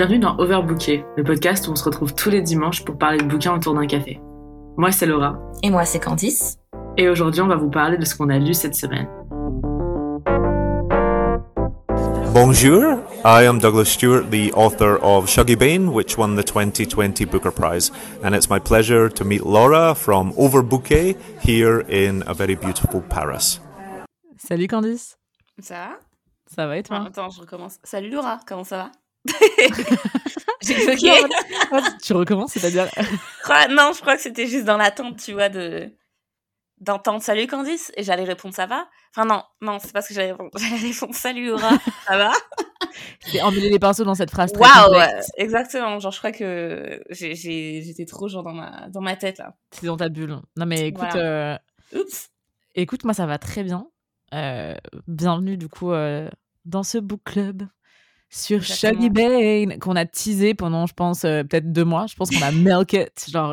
Bienvenue dans Overbooké, le podcast où on se retrouve tous les dimanches pour parler de bouquins autour d'un café. Moi, c'est Laura. Et moi, c'est Candice. Et aujourd'hui, on va vous parler de ce qu'on a lu cette semaine. Bonjour, I am Douglas Stewart, the author of Shuggy Bane, which won the 2020 Booker Prize. And it's my pleasure to meet Laura from Overbouquet here in a very beautiful Paris. Salut Candice. Ça va? Ça va et toi? Attends, je recommence. Salut Laura, comment ça va? J'ai tu recommences, c'est-à-dire Non, je crois que c'était juste dans l'attente, tu vois, de d'entendre salut Candice et j'allais répondre ça va? Enfin non, non, c'est parce que j'allais répondre, répondre salut Laura, ça va? J'ai emmêlé les pinceaux dans cette phrase. Waouh, exactement. Genre je crois que j'étais trop genre dans ma dans ma tête là. C'est dans ta bulle. Non mais écoute, euh, Oups. écoute, moi ça va très bien. Euh, bienvenue du coup euh, dans ce book club sur Shaggy Bane qu'on a teasé pendant, je pense, euh, peut-être deux mois. Je pense qu'on a milk it. Genre.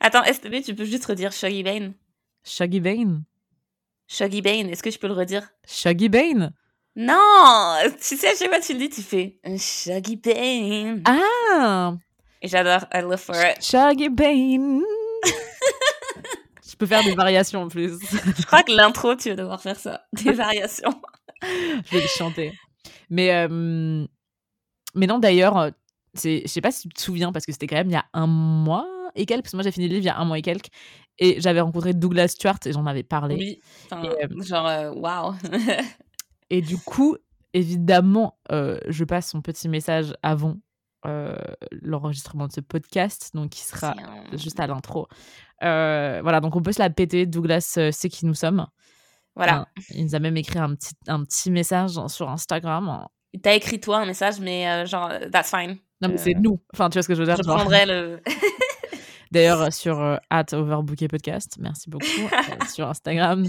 Attends, STB, tu peux juste redire Shaggy Bane Shaggy Bane Shaggy Bane, est-ce que tu peux le redire? Shaggy Bane Non Tu sais, à chaque fois tu le dis, tu fais Shaggy Bane. Ah Et j'adore, I love for it. Shaggy Bane Je peux faire des variations en plus. je crois que l'intro, tu vas devoir faire ça. Des variations. je vais le chanter. Mais, euh, mais non, d'ailleurs, je sais pas si tu te souviens, parce que c'était quand même il y a un mois et quelques, parce que moi j'ai fini le livre il y a un mois et quelques, et j'avais rencontré Douglas Stewart et j'en avais parlé. Oui, euh, genre, waouh. et du coup, évidemment, je passe son petit message avant l'enregistrement de ce podcast, donc qui sera juste à l'intro. voilà, donc on peut se la péter. Douglas sait qui nous sommes. Voilà. il nous a même écrit un petit, un petit message sur Instagram. Il t'a écrit toi un message, mais genre, that's fine. Non, mais c'est nous. Enfin, tu vois ce que je veux dire. Je prendrai le. D'ailleurs, sur euh, at Overbooké Podcast, merci beaucoup. Euh, sur Instagram.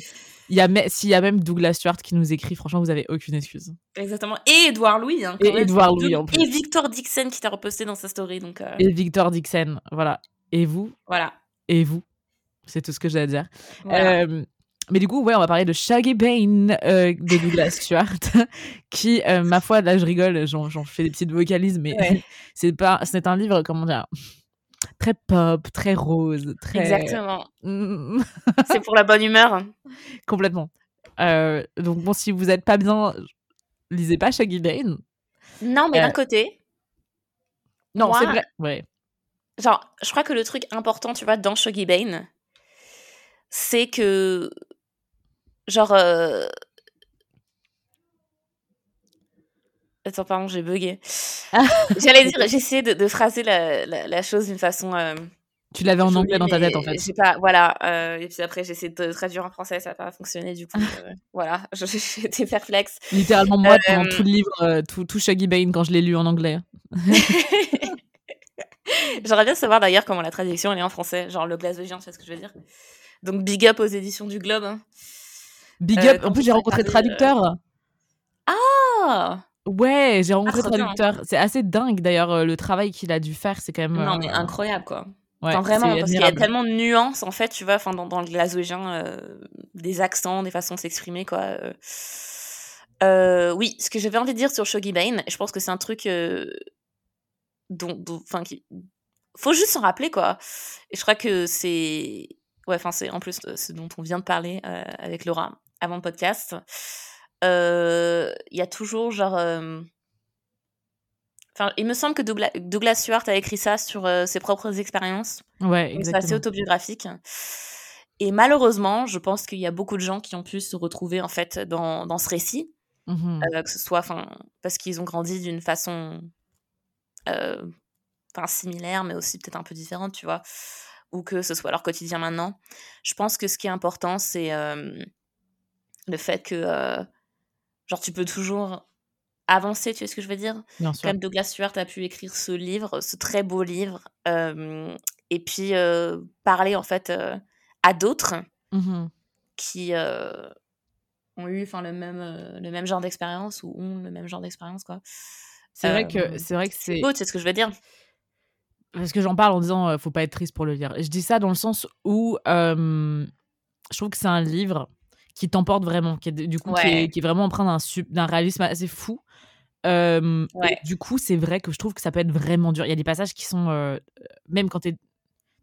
Il y a S'il y a même Douglas Stewart qui nous écrit, franchement, vous avez aucune excuse. Exactement. Et Edouard Louis. Hein, et Edouard Louis en plus. Et Victor Dixon qui t'a reposté dans sa story. Donc, euh. Et Victor Dixon, voilà. Et vous Voilà. Et vous C'est tout ce que j'ai à dire. Mais du coup, ouais, on va parler de Shaggy Bane de Douglas Stewart, qui, ma foi, là, je rigole, j'en fais des petites vocalises, mais c'est pas, c'est un livre, comment dire, très pop, très rose, très. Exactement. c'est pour la bonne humeur. Complètement. Euh, donc bon, si vous n'êtes pas bien, lisez pas Shaggy Bane. Non, mais d'un euh, côté. Non, c'est vrai. Ouais. Genre, je crois que le truc important, tu vois, dans Shaggy Bane, c'est que. Genre. Euh, Attends, pardon, j'ai bugué. J'allais dire, j'essayais de, de, phraser la, la, chose d'une façon. Euh, tu l'avais en anglais dans ta tête, en fait. J'ai pas, voilà. Euh, et puis après, j'ai essayé de traduire en français, ça n'a pas fonctionné, du coup. Euh, voilà, j'étais perplexe. Littéralement, moi, pendant tout le livre, tout, tout Shaggy Bane, quand je l'ai lu en anglais. J'aimerais bien savoir d'ailleurs comment la traduction elle est en français, genre le glace de géant, c'est ce que je veux dire? Donc, big up aux éditions du Globe. Hein. Big up, en plus, j'ai rencontré le traducteur. Ah! Ouais, j'ai rencontré ah, traducteur. C'est assez dingue d'ailleurs euh, le travail qu'il a dû faire, c'est quand même. Non, mais euh, incroyable quoi. Ouais, vraiment, parce qu'il y a tellement de nuances en fait, tu vois, enfin, dans, dans le glaswegian, euh, des accents, des façons de s'exprimer quoi. oui, ce que j'avais envie de dire sur Shoggy Bane, je pense que c'est un truc dont, enfin, qui faut juste s'en rappeler quoi. Et je crois que c'est, ouais, enfin, c'est en plus ce dont on vient de parler avec Laura avant le podcast il y a toujours genre. Enfin, il me semble que Douglas, Douglas Stewart a écrit ça sur ses propres expériences. Ouais, C'est assez autobiographique. Et malheureusement, je pense qu'il y a beaucoup de gens qui ont pu se retrouver en fait dans, dans ce récit, mmh que ce soit parce qu'ils ont grandi d'une façon similaire, mais aussi peut-être un peu différente, tu vois, ou que ce soit leur quotidien maintenant. Je pense que ce qui est important, c'est le fait que Genre, tu peux toujours avancer, tu vois ce que je veux dire? Bien sûr. Comme Douglas Stewart a pu écrire ce livre, ce très beau livre, et puis parler en fait à d'autres mmh qui ont eu enfin le même le même genre d'expérience ou ont le même genre d'expérience quoi. C'est vrai que c'est vrai que c'est beau, tu sais ce que je veux dire? Parce que j'en parle en disant faut pas être triste pour le lire. Je dis ça dans le sens où je trouve que c'est un livre qui t'emporte vraiment, qui est, du coup, qui, est, vraiment empreint d'un, d'un réalisme assez fou. Euh, du coup, c'est vrai que je trouve que ça peut être vraiment dur. Il y a des passages qui sont, euh, même quand tu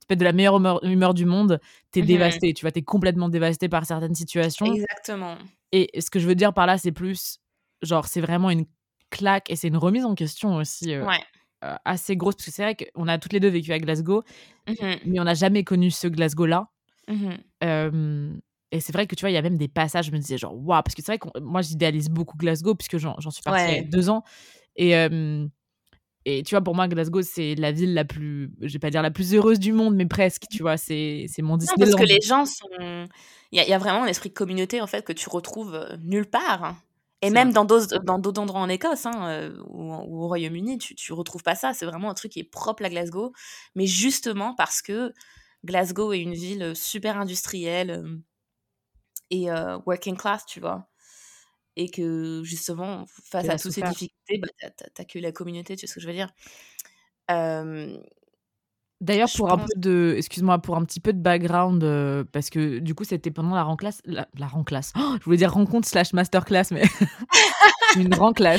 peux être de la meilleure humeur, du monde, tu es mmh dévasté. Tu vois, tu es complètement dévasté par certaines situations. Exactement. Et ce que je veux dire par là, c'est plus, genre, c'est vraiment une claque et c'est une remise en question aussi. Euh, assez grosse parce que c'est vrai qu'on a toutes les deux vécu à Glasgow, mmh mais on n'a jamais connu ce Glasgow-là. Mmh et c'est vrai que tu vois, il y a même des passages, je me disais genre, waouh, parce que c'est vrai que moi, j'idéalise beaucoup Glasgow, puisque j'en suis partie il y a deux ans. Et, et tu vois, pour moi, Glasgow, c'est la ville la plus, je vais pas dire la plus heureuse du monde, mais presque, tu vois, c'est mon Disneyland. Non, parce que les gens sont. Il y, a vraiment un esprit de communauté, en fait, que tu retrouves nulle part. Et même dans d'autres endroits en Écosse hein, ou, au Royaume-Uni, tu, tu retrouves pas ça. C'est vraiment un truc qui est propre à Glasgow. Mais justement parce que Glasgow est une ville super industrielle et working class, tu vois. Et que justement, face à toutes ces difficultés, bah, t'as que la communauté, tu vois ce que je veux dire. D'ailleurs, pour un peu de, excuse-moi, pour un petit peu de background, parce que du coup, c'était pendant la rencontre, la, la rencontre. Oh, je voulais dire rencontre slash masterclass, mais une rencontre.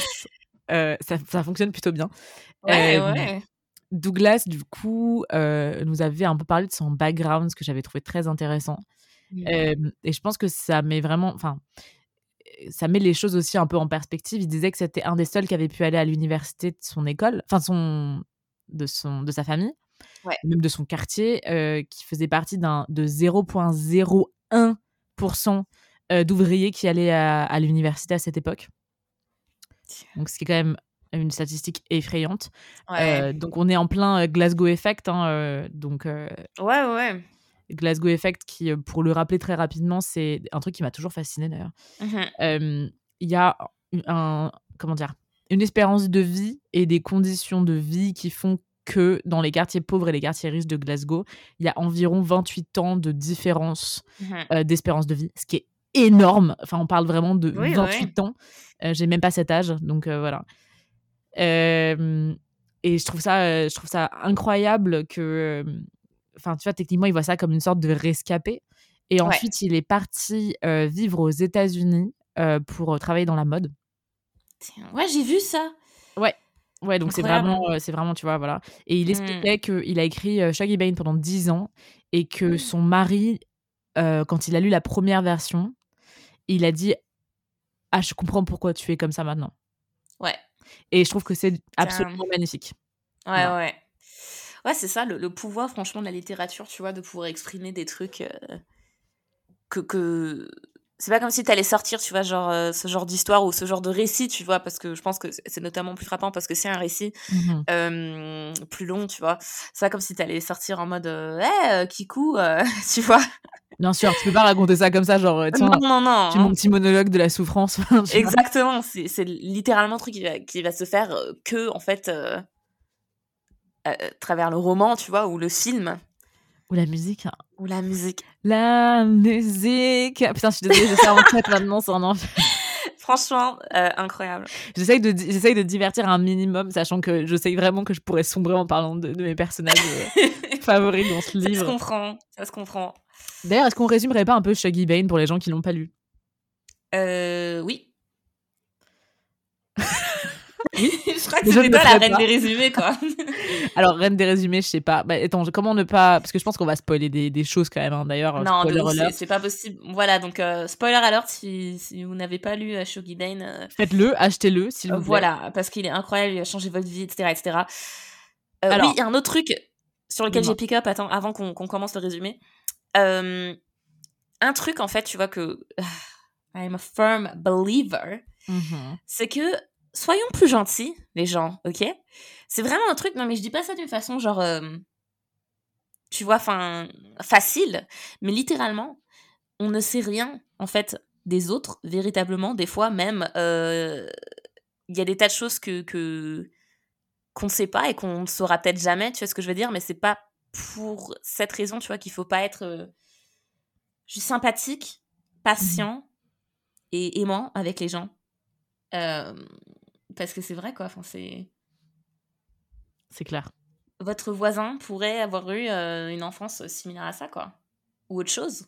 Euh, ça, ça, fonctionne plutôt bien. Ouais, ouais. Douglas, du coup, nous avait un peu parlé de son background, ce que j'avais trouvé très intéressant. Mmh. et je pense que ça met vraiment, enfin, ça met les choses aussi un peu en perspective. Il disait que c'était un des seuls qui avait pu aller à l'université de son école, enfin son, de son, de sa famille, même de son quartier, qui faisait partie d'un de 0,01% d'ouvriers qui allaient à, à l'université à cette époque. Donc, ce qui est quand même une statistique effrayante. donc, on est en plein Glasgow Effect. Hein, donc, ouais, ouais. Glasgow Effect, qui, euh, pour le rappeler très rapidement, c'est un truc qui m'a toujours fasciné d'ailleurs. Mmh il y a un, comment dire, une espérance de vie et des conditions de vie qui font que dans les quartiers pauvres et les quartiers riches de Glasgow, il y a environ 28 ans de différence mmh euh, d'espérance de vie, ce qui est énorme. Enfin, on parle vraiment de 28 ans. Euh, j'ai même pas cet âge, donc voilà. et je trouve ça, je trouve ça incroyable que enfin, tu vois, techniquement, il voit ça comme une sorte de rescapé. Et ensuite, il est parti euh, vivre aux États-Unis euh, pour euh, travailler dans la mode. Ouais, j'ai vu ça. Ouais. Ouais, donc c'est vraiment, c'est vraiment, tu vois, voilà. Et il mmh. expliquait qu'il a écrit Shaggy Bane pendant 10 ans et que mmh. son mari, quand il a lu la première version, il a dit Ah, je comprends pourquoi tu es comme ça maintenant. Ouais. Et je trouve que c'est absolument magnifique. Ouais, ouais. Ouais, c'est ça, le, pouvoir, franchement, de la littérature, tu vois, de pouvoir exprimer des trucs euh, que. que... C'est pas comme si t'allais sortir, tu vois, genre euh, ce genre d'histoire ou ce genre de récit, tu vois, parce que je pense que c'est notamment plus frappant parce que c'est un récit mmh euh, plus long, tu vois. C'est pas comme si t'allais sortir en mode, hé, Kikou, tu vois. Bien sûr, tu peux pas raconter ça comme ça, genre, tiens, non, non, non, tu mon petit monologue de la souffrance. Exactement, c'est littéralement un truc qui va, qui va se faire que, en fait, à travers le roman, tu vois, ou le film. Ou la musique. Hein. Ou la musique. La musique. Putain, je suis désolée, je en tête maintenant, c'est un enfer. Franchement, euh, incroyable. J'essaye de, j'essaye de divertir un minimum, sachant que je sais vraiment que je pourrais sombrer en parlant de, mes personnages euh, favoris dans ce livre. Ça se comprend, ça se comprend. D'ailleurs, est-ce qu'on résumerait pas un peu Shaggy Bane pour les gens qui l'ont pas lu? Euh, Oui. je crois que c'est pas la reine des résumés, quoi. Alors, reine des résumés, je sais pas. Bah, attends, comment ne pas. Parce que je pense qu'on va spoiler des, des, choses quand même, hein, d'ailleurs. Non, c'est pas possible. Voilà, donc euh, spoiler alert si, si vous n'avez pas lu Shogi Dane. Euh, Faites-le, achetez-le, s'il vous plaît. Voilà, parce qu'il est incroyable, il a changé votre vie, etc. etc. Euh, Alors, oui, il y a un autre truc sur lequel j'ai pick up attends, avant qu'on commence le résumé. un truc, en fait, tu vois, que. I'm a firm believer. Mm-hmm. C'est que soyons plus gentils, les gens, ok? C'est vraiment un truc, non mais je dis pas ça d'une façon genre, euh, tu vois, enfin, facile, mais littéralement, on ne sait rien, en fait, des autres, véritablement, des fois même, euh, il y a des tas de choses que, que qu'on ne sait pas et qu'on ne saura peut-être jamais, tu vois ce que je veux dire, mais c'est pas pour cette raison, tu vois, qu'il faut pas être euh, juste sympathique, patient mmh et aimant avec les gens. Euh, parce que c'est vrai, quoi. Enfin, c'est. C'est clair. Votre voisin pourrait avoir eu euh, une enfance similaire à ça, quoi. Ou autre chose.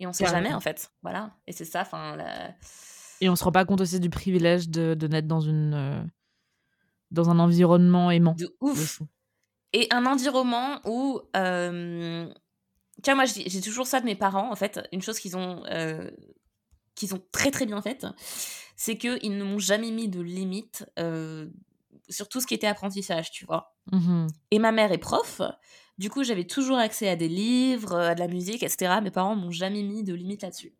Et on sait jamais, en fait. Voilà. Et c'est ça, enfin. La... Et on se rend pas compte aussi du privilège de, de naître dans une dans un environnement aimant. De ouf. Et un environnement où euh, tu vois, moi, j'ai toujours ça de mes parents, en fait. Une chose qu'ils ont, euh, qu'ils ont très, très bien faite, c'est qu'ils ne m'ont jamais mis de limite euh, sur tout ce qui était apprentissage, tu vois. Mmh Et ma mère est prof. Du coup, j'avais toujours accès à des livres, à de la musique, etc. Mes parents m'ont jamais mis de limite là-dessus.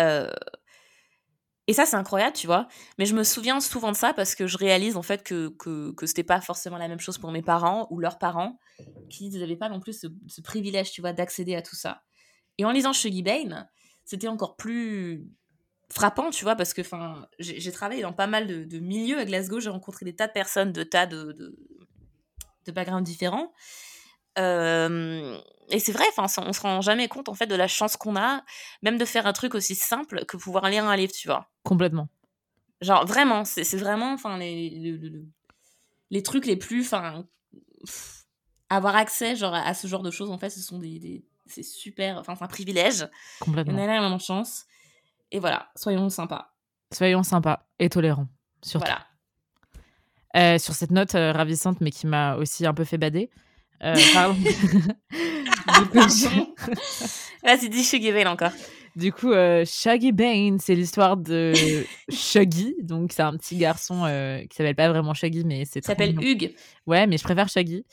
Euh, et ça, c'est incroyable, tu vois. Mais je me souviens souvent de ça parce que je réalise en fait que, que, que c'était pas forcément la même chose pour mes parents ou leurs parents qui n'avaient pas non plus ce, privilège, tu vois, d'accéder à tout ça. Et en lisant Shuggy Bane, c'était encore plus frappant, tu vois, parce que j'ai travaillé dans pas mal de, milieux à Glasgow, j'ai rencontré des tas de personnes de tas de, de, de backgrounds différents. Euh, et c'est vrai, enfin, on se rend jamais compte en fait de la chance qu'on a, même de faire un truc aussi simple que pouvoir lire un livre, tu vois. Complètement. Genre vraiment, c'est vraiment, enfin, les, les, trucs les plus, enfin, avoir accès genre à, ce genre de choses en fait, ce sont des, c'est super, enfin, c'est un privilège. Complètement. On a énormément de chance. Et voilà, soyons sympas. Soyons sympas et tolérants, surtout. Voilà. Euh, sur cette note euh, ravissante, mais qui m'a aussi un peu fait bader. Euh, pardon. Vas-y, dis Shuggy Bane encore. Du coup, euh, Shaggy Bane, c'est l'histoire de Shaggy. Donc, c'est un petit garçon qui s'appelle pas vraiment Shaggy, mais c'est. s'appelle Hugues. Ouais, mais je préfère Shaggy.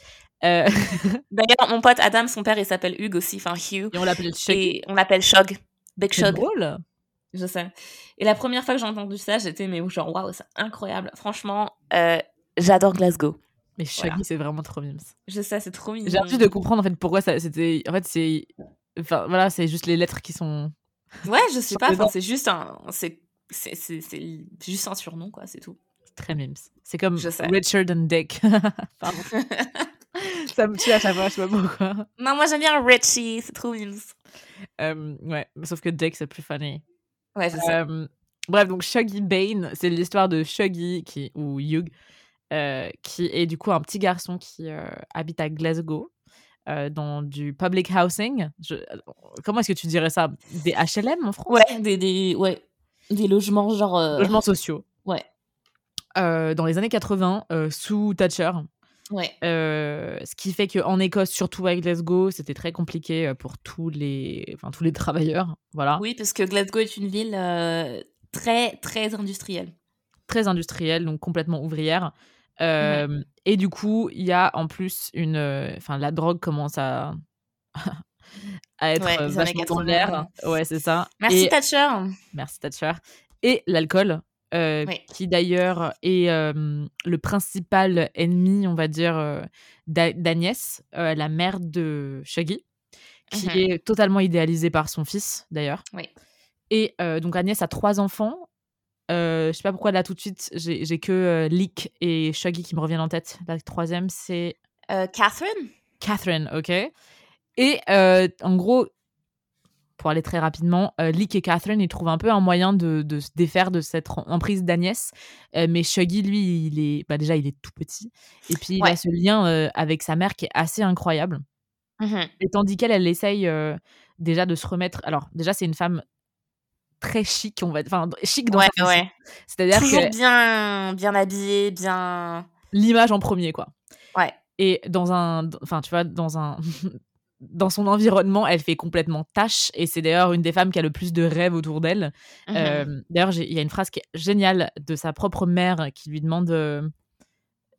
D'ailleurs, mon pote Adam, son père, il s'appelle Hugues aussi, enfin Hugh. Et on l'appelle Shaggy. on l'appelle Shog. Big Shog. drôle. Je sais. Et la première fois que j'ai entendu ça, j'étais, mais genre, waouh, c'est incroyable. Franchement, j'adore Glasgow. Mais Shaggy, c'est vraiment trop mimes. Je sais, c'est trop mignon. J'ai envie de comprendre en fait pourquoi ça c'était. En fait, c'est. Enfin, voilà, c'est juste les lettres qui sont. Ouais, je sais pas. c'est juste un. C'est juste un surnom, quoi, c'est tout. Très mimes. C'est comme Richard and Dick. Pardon. ça me tue à chaque fois, je sais pas pourquoi. Non, moi j'aime bien Richie, c'est trop mimes. Euh, ouais, sauf que Dick, c'est plus funny. Ouais, c'est ça. Bref, donc Shuggy Bane, c'est l'histoire de Shuggy, qui, ou Hugh, euh, qui est du coup un petit garçon qui euh, habite à Glasgow. Euh, dans du public housing. Comment est-ce que tu dirais ça? Des HLM en France? Ouais, des, des, ouais. des logements genre. Logements sociaux. Ouais. dans les années 80, sous Thatcher. Ouais. ce qui fait qu'en Écosse, surtout à Glasgow, c'était très compliqué pour tous les, enfin, tous les travailleurs. Voilà. Oui, parce que Glasgow est une ville très, très industrielle. Très industrielle, donc complètement ouvrière. Et du coup, il y a en plus une. Enfin, la drogue commence à. à être ouais, vachement dans l'air. Ouais, c'est ça. Merci Thatcher. Merci Thatcher. Et l'alcool, qui d'ailleurs est le principal ennemi, on va dire, d'Agnès, la mère de Shaggy, qui mmh est totalement idéalisée par son fils, d'ailleurs. Oui. Et donc Agnès a trois enfants euh, je sais pas pourquoi là tout de suite, j'ai que euh, Leek et Shaggy qui me reviennent en tête. La troisième, c'est. Euh, Catherine? Catherine, ok. Et euh, en gros, pour aller très rapidement, Leek et Catherine, ils trouvent un peu un moyen de, de se défaire de cette emprise d'Agnès. mais Shaggy, lui, il est. Bah, déjà, il est tout petit. Et puis, il a ce lien avec sa mère qui est assez incroyable. Mmh et tandis qu'elle, elle essaye déjà de se remettre. Alors, déjà, c'est une femme très chic, on va enfin chic dans ouais, ouais. C'est-à-dire toujours bien bien habillé, bien l'image en premier quoi. Ouais. Et dans un enfin tu vois dans un dans son environnement, elle fait complètement tâche et c'est d'ailleurs une des femmes qui a le plus de rêves autour d'elle. Mmh euh, d'ailleurs, il y a une phrase qui est géniale de sa propre mère qui lui demande euh,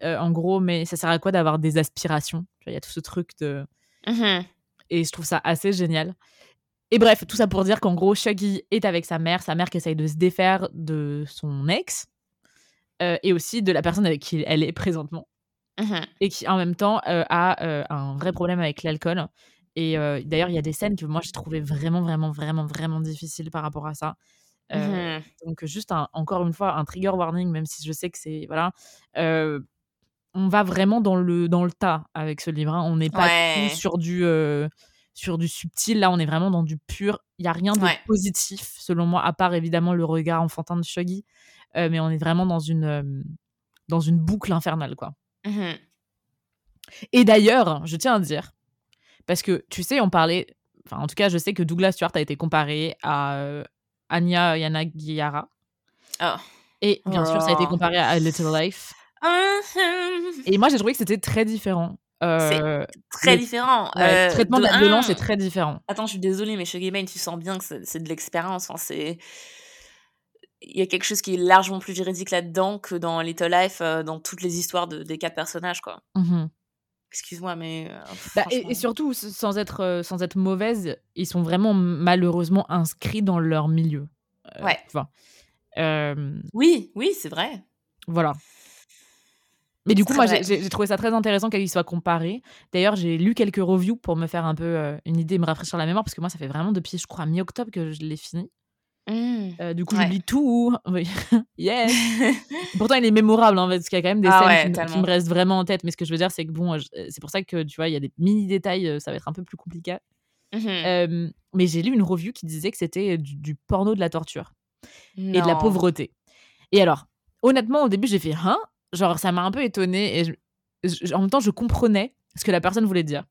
euh, en gros, mais ça sert à quoi d'avoir des aspirations? Il y a tout ce truc de. Mmh et je trouve ça assez génial. Et bref, tout ça pour dire qu'en gros, Shaggy est avec sa mère, sa mère qui essaye de se défaire de son ex, et aussi de la personne avec qui elle est présentement, mmh et qui en même temps euh, a euh, un vrai problème avec l'alcool. Et d'ailleurs, il y a des scènes que moi j'ai trouvé vraiment, vraiment, vraiment, vraiment difficiles par rapport à ça. Mmh donc juste encore une fois un trigger warning, même si je sais que c'est voilà. on va vraiment dans le dans le tas avec ce livre. Hein. On n'est pas sur du sur du subtil. Là, on est vraiment dans du pur. Il y a rien de positif, selon moi, à part évidemment le regard enfantin de Shuggy. Euh, mais on est vraiment dans une, euh, dans une boucle infernale, quoi. Mmh Et d'ailleurs, je tiens à dire, parce que tu sais, on parlait. Enfin, en tout cas, je sais que Douglas Stewart a été comparé à euh, Anya Yanagihara. Oh. Et bien sûr, ça a été comparé à A Little Life. Et moi, j'ai trouvé que c'était très différent. Euh, Très le- différent. ouais, Euh, le traitement de la un- violence est très différent. Attends, je suis désolée, mais chez Game tu sens bien que c'est c'est de l'expérience. Enfin, c'est. Il y a quelque chose qui est largement plus véridique là-dedans que dans Little Life, euh, dans toutes les histoires de, des quatre personnages, quoi. Mhm. Excuse-moi, mais. euh, Bah, et, surtout, sans être, euh, sans être mauvaise, ils sont vraiment malheureusement inscrits dans leur milieu. Euh, Ouais. Oui, oui, c'est vrai. voilà. Mais du coup, moi, j'ai trouvé ça très intéressant qu'ils soient comparés. D'ailleurs, j'ai lu quelques reviews pour me faire un peu une idée, me rafraîchir la mémoire, parce que moi, ça fait vraiment depuis, je crois, mi-octobre que je l'ai fini. Mm. Euh, du coup, Ouais. j'oublie tout. Yes. Pourtant, il est mémorable, en fait, parce qu'il y a quand même des Ah scènes ouais, qui, me- qui tellement. me restent vraiment en tête. Mais ce que je veux dire, c'est que bon, c'est pour ça que tu vois, il y a des mini détails, euh, ça va être un peu plus compliqué. Euh, mais j'ai lu une review qui disait que c'était du, du porno de la torture et de la pauvreté. Et alors, honnêtement, au début, j'ai fait hein, genre ça m'a un peu étonnée et je- je- en même temps, je comprenais ce que la personne voulait dire.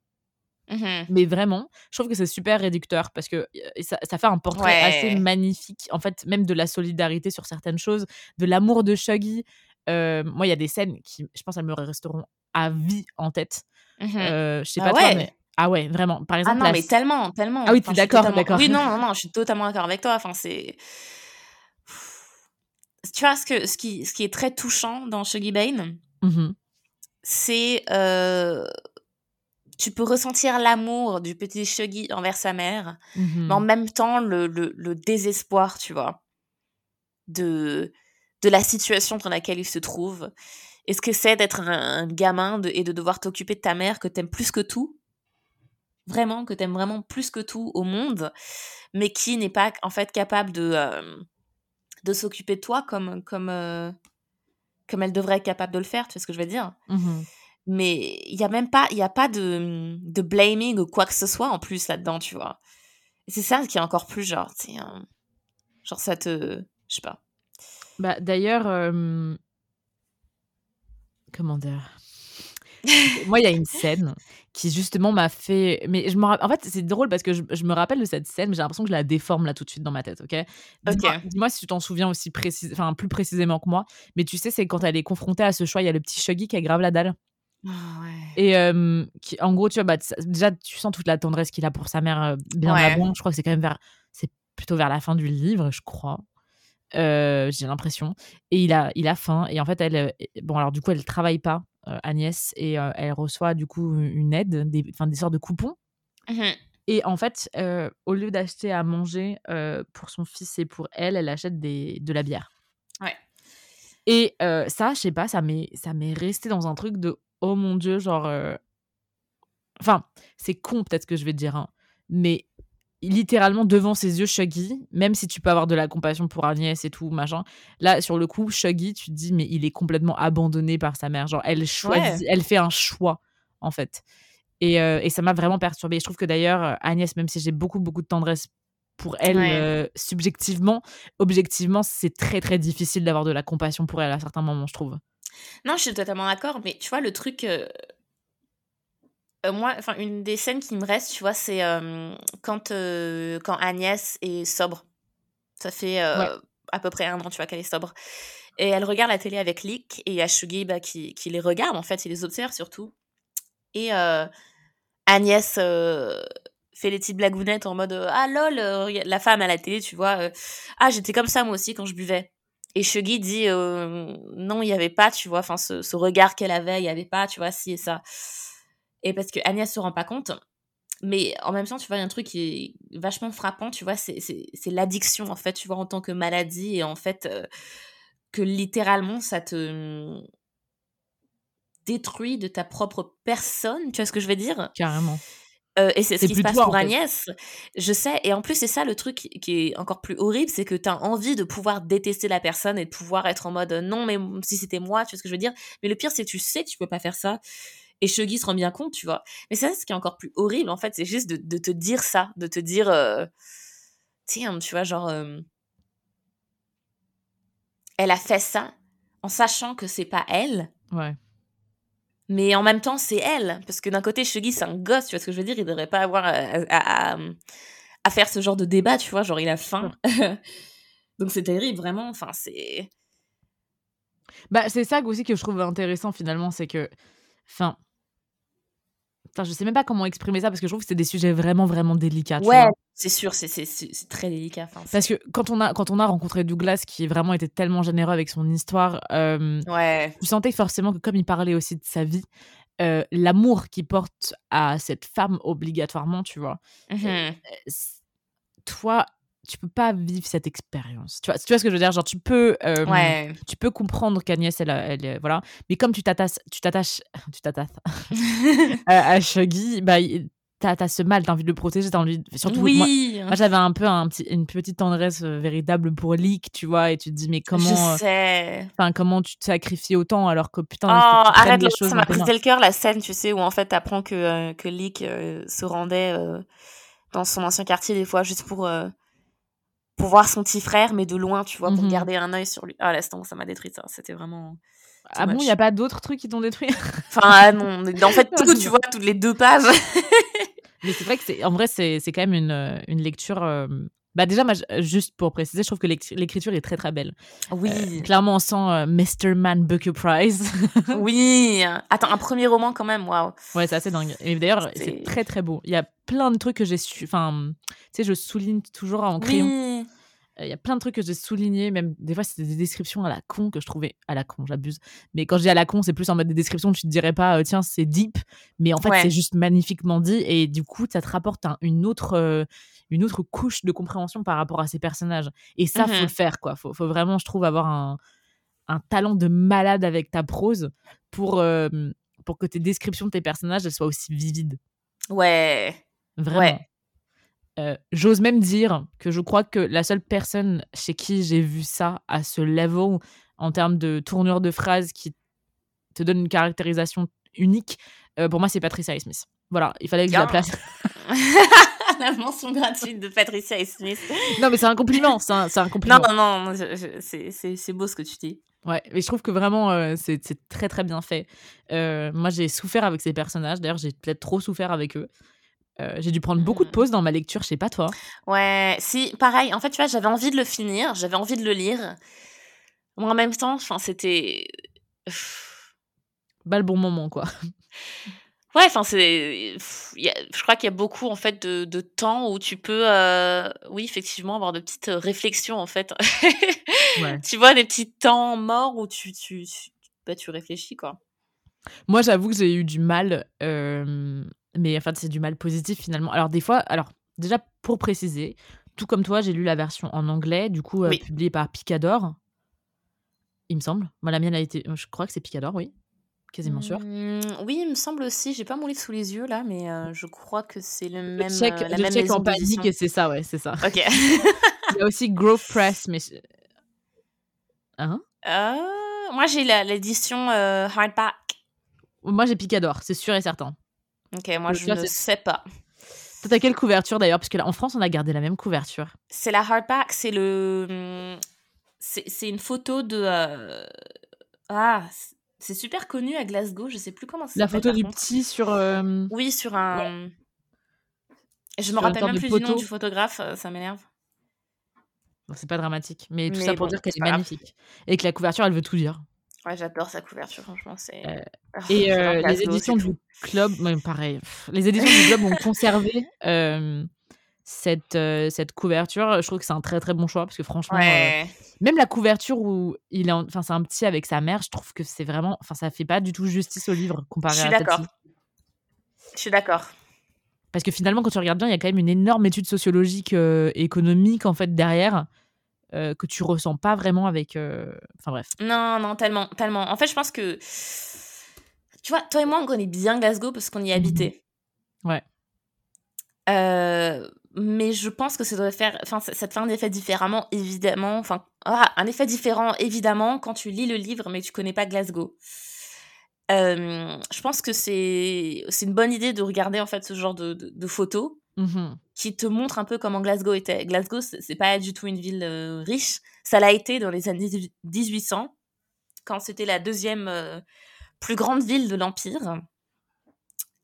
Mhm. Mais vraiment, je trouve que c'est super réducteur parce que ça, ça fait un portrait Ouais. assez magnifique, en fait, même de la solidarité sur certaines choses, de l'amour de Shuggy. Euh, moi, il y a des scènes qui, je pense, elles me resteront à vie en tête. Mhm. Euh, je sais Ah pas toi, mais ah ouais, vraiment. Par Ah exemple, non, la mais tellement, tellement. Ah oui, Enfin, d'accord, totalement- d'accord. Oui, non, non, non, je suis totalement d'accord avec toi. Enfin, c'est. Tu vois, ce, que, ce, qui, ce qui est très touchant dans Shuggy Bane, Mhm. c'est. euh, tu peux ressentir l'amour du petit Shuggy envers sa mère, Mhm. mais en même temps, le, le, le désespoir, tu vois, de, de la situation dans laquelle il se trouve. Et ce que c'est d'être un, un gamin de- et de devoir t'occuper de ta mère que t'aimes plus que tout? Vraiment, que t'aimes vraiment plus que tout au monde, mais qui n'est pas en fait capable de, euh, de s'occuper de toi comme, comme, euh, comme elle devrait être capable de le faire, tu vois ce que je veux dire? Mhm. Mais il y a même pas il y a pas de, de blaming ou quoi que ce soit en plus là-dedans tu vois c'est ça qui est encore plus genre tu sais, un- genre ça te je sais pas Bah, d'ailleurs, euh, comment dire? Moi, il y a une scène qui justement m'a fait. Mais je me en fait, c'est drôle parce que je, je me rappelle de cette scène, mais j'ai l'impression que je la déforme là tout de suite dans ma tête, ok? Dis-moi Ok. dis-moi si tu t'en souviens aussi précis... enfin, plus précisément que moi. Mais tu sais, c'est quand elle est confrontée à ce choix, il y a le petit Shuggy qui a grave la dalle. Ouais Et euh, qui, en gros, tu vois, bah, déjà, tu sens toute la tendresse qu'il a pour sa mère euh, bien Ouais. avant. Je crois que c'est quand même vers. C'est plutôt vers la fin du livre, je crois. Euh, J'ai l'impression. Et il a, il a faim. Et en fait, elle. Bon, alors, du coup, elle travaille pas, Agnès. Et elle reçoit, du coup, une aide, des, des sortes de coupons. Mhm. Et en fait, au lieu d'acheter à manger pour son fils et pour elle, elle achète des, de la bière. Ouais. Et euh, ça, je sais pas, ça m'est ça m'est resté dans un truc de oh mon dieu, genre. euh, Enfin, c'est con peut-être que je vais te dire, hein, mais littéralement devant ses yeux, Shuggy, même si tu peux avoir de la compassion pour Agnès et tout, machin, là, sur le coup, Shuggy, tu te dis, mais il est complètement abandonné par sa mère. Genre, elle choisit, elle fait un choix, en fait. Et, euh, et ça m'a vraiment perturbée. Je trouve que d'ailleurs, Agnès, même si j'ai beaucoup, beaucoup de tendresse pour elle Ouais. euh, subjectivement, objectivement, c'est très, très difficile d'avoir de la compassion pour elle à certains moments, je trouve. Non je suis totalement d'accord mais tu vois le truc euh, euh, moi enfin une des scènes qui me reste tu vois c'est euh, quand quand Agnès est sobre. Ça fait Ouais. à peu près un an tu vois qu'elle est sobre. Et elle regarde la télé avec Lick et il y a Shuggy bah, qui, qui les regarde en fait il les observe surtout. Et Agnès fait les petites blagounettes en mode ah lol la femme à la télé tu vois ah j'étais comme ça moi aussi quand je buvais et Shuggy dit euh, non il y avait pas tu vois enfin ce, regard qu'elle avait il y avait pas tu vois ci et ça et parce que Agnès se rend pas compte mais en même temps tu vois il y a un truc qui est vachement frappant tu vois c'est l'addiction en fait tu vois en tant que maladie et en fait euh, que littéralement ça te détruit de ta propre personne tu vois ce que je veux dire? Carrément. Euh, et c'est ce C'est qui se passe toi, pour fait. Agnès. Je sais. Et en plus, c'est ça le truc qui- est encore plus horrible, c'est que tu as envie de pouvoir détester la personne et de pouvoir être en mode non, mais si c'était moi, tu vois ce que je veux dire? Mais le pire, c'est que tu sais que tu peux pas faire ça. Et Shuggy se rend bien compte, tu vois? Mais ça, ce qui est encore plus horrible, en fait, c'est juste de, de te dire ça, de te dire, euh, tiens, tu vois, genre, euh, elle a fait ça en sachant que c'est pas elle. Ouais. Mais en même temps, c'est elle. Parce que d'un côté, Shuggy, c'est un gosse, tu vois ce que je veux dire? Il devrait pas avoir à, à- à- à faire ce genre de débat, tu vois, genre il a faim. Donc c'est terrible, vraiment. Enfin, c'est. Bah, c'est ça aussi que je trouve intéressant finalement, c'est que. Enfin. Enfin, je sais même pas comment exprimer ça parce que je trouve que c'est des sujets vraiment, vraiment délicats. Ouais, c'est sûr, c'est très délicat. parce que quand on, a, quand on a rencontré Douglas, qui vraiment était tellement généreux avec son histoire, euh, ouais. je sentais forcément que comme il parlait aussi de sa vie, euh, l'amour qu'il porte à cette femme obligatoirement, tu vois. Mmh toi, tu peux pas vivre cette expérience. Tu vois, tu vois ce que je veux dire? Genre, tu peux, ouais. tu peux comprendre qu'Agnès, elle, elle, voilà. Mais comme tu t'attaches, tu t'attaches, tu t'attaches à, Shuggy, bah, t'as as ce mal, t'as envie de le protéger, t'as envie. Surtout, oui. moi, j'avais un peu un petit, une petite tendresse véritable pour Leak, tu vois, et tu te dis, mais comment. Sais. Enfin, comment tu te sacrifies autant alors que putain. Oh, arrête, les choses ça m'a brisé le cœur, la scène, tu sais, où en fait, t'apprends que, que Leak se rendait dans son ancien quartier des fois juste pour pour voir son petit frère, mais de loin, tu vois, pour mmh garder un œil sur lui. Ah, l'instant, ça m'a détruit ça. C'était vraiment. Ah bon, il n'y a pas d'autres trucs qui t'ont détruit? Enfin, ah non. En fait, tout, tu vois, toutes les deux pages. mais c'est vrai que c'est, en vrai, c'est, c'est quand même une, euh, une lecture. Euh, bah déjà, juste pour préciser, je trouve que l'écriture est très très belle. Oui. Euh, clairement, on sent Mr. Man Booker Prize. oui. Attends, un premier roman quand même, waouh. Ouais, c'est assez dingue. Et d'ailleurs, c'est très très beau. Il y a plein de trucs que j'ai su. Enfin, tu sais, je souligne toujours en crayon. Oui. Il y a plein de trucs que j'ai soulignés, même des fois c'était des descriptions à la con que je trouvais à la con, j'abuse. Mais quand je dis à la con, c'est plus en mode des descriptions, tu te dirais pas tiens c'est deep, mais en fait c'est juste magnifiquement dit et du coup ça te rapporte une autre une autre couche de compréhension par rapport à ces personnages. Et ça faut mmh le faire quoi. Faut, faut vraiment je trouve avoir un, un talent de malade avec ta prose pour pour que tes descriptions de tes personnages elles soient aussi vivides. Ouais. Vraiment. Euh, j'ose même dire que je crois que la seule personne chez qui j'ai vu ça à ce level en termes de tournure de phrase qui te donne une caractérisation unique, euh, pour moi, c'est Patricia Smith. Voilà, il fallait que je la place. la mention gratuite de Patricia Smith. Non, mais c'est un compliment. C'est un, un, compliment. Non, non, non, c'est beau ce que tu dis. Ouais, mais je trouve que vraiment, euh, c'est très, très bien fait. moi, j'ai souffert avec ces personnages. D'ailleurs, j'ai peut-être trop souffert avec eux. Euh, j'ai dû prendre beaucoup de mmh. pauses dans ma lecture, je sais pas toi. Ouais, si, pareil. En fait, tu vois, j'avais envie de le finir, j'avais envie de le lire. Mais en même temps, enfin, c'était. Pas le bon moment, quoi. Ouais, enfin, c'est. Je crois qu'il y a beaucoup, en fait, de, de temps où tu peux, euh, oui, effectivement, avoir de petites réflexions, en fait. tu vois, des petits temps morts où tu, tu, tu, bah, tu réfléchis, quoi. Moi, j'avoue que j'ai eu du mal euh, mais enfin, c'est du mal positif finalement. Alors, des fois, alors, déjà, pour préciser, tout comme toi, j'ai lu la version en anglais, du coup, euh, publiée par Picador. Il me semble. Moi, la mienne a été. Je crois que c'est Picador, oui. Quasiment sûr. Mmh, oui, il me semble aussi. J'ai pas mon livre sous les yeux là, mais euh, je crois que c'est le même. Check, euh, la je même check en panique et c'est ça, ouais, c'est ça. Ok. il y a aussi Grove Press, mais. Hein? Moi, j'ai l'édition hardback. Moi, j'ai Picador, c'est sûr et certain. Ok, moi je ne sais pas. T'as quelle couverture d'ailleurs? Parce que là, en France, on a gardé la même couverture. C'est la hardback, c'est le. C'est une photo de. Euh, ah, c'est super connu à Glasgow, je sais plus comment ça La photo du petit sur. Euh, oui, sur un. Je me rappelle même plus du nom du photographe, euh, ça m'énerve. c'est pas dramatique, mais tout ça pour dire qu'elle est magnifique. Et que la couverture, elle veut tout dire. Ouais, j'adore sa couverture, franchement. C'est... Euh, oh, et euh, les éditions du club, même pareil, les éditions du club ont conservé euh, cette, cette couverture. Je trouve que c'est un très très bon choix parce que franchement, même la couverture où il est, enfin c'est un petit avec sa mère, je trouve que c'est vraiment, enfin ça fait pas du tout justice au livre comparé à. Je suis d'accord. Je suis d'accord. Parce que finalement, quand tu regardes bien, il y a quand même une énorme étude sociologique, économique en fait derrière. Euh, que tu ressens pas vraiment avec. Euh, enfin bref. Non, non, tellement, tellement. En fait, je pense que. Tu vois, toi et moi, on connaît bien Glasgow parce qu'on y habitait. Ouais. Euh, mais je pense que ça doit faire. Enfin, ça te fait un effet différemment, évidemment. Enfin, ah, un effet différent, évidemment, quand tu lis le livre, mais tu connais pas Glasgow. je pense que c'est une bonne idée de regarder en fait ce genre de, de photos Mmh qui te montre un peu comment Glasgow était. Glasgow, c'est pas du tout une ville euh, riche. Ça l'a été dans les années 1800, quand c'était la deuxième euh, plus grande ville de l'Empire.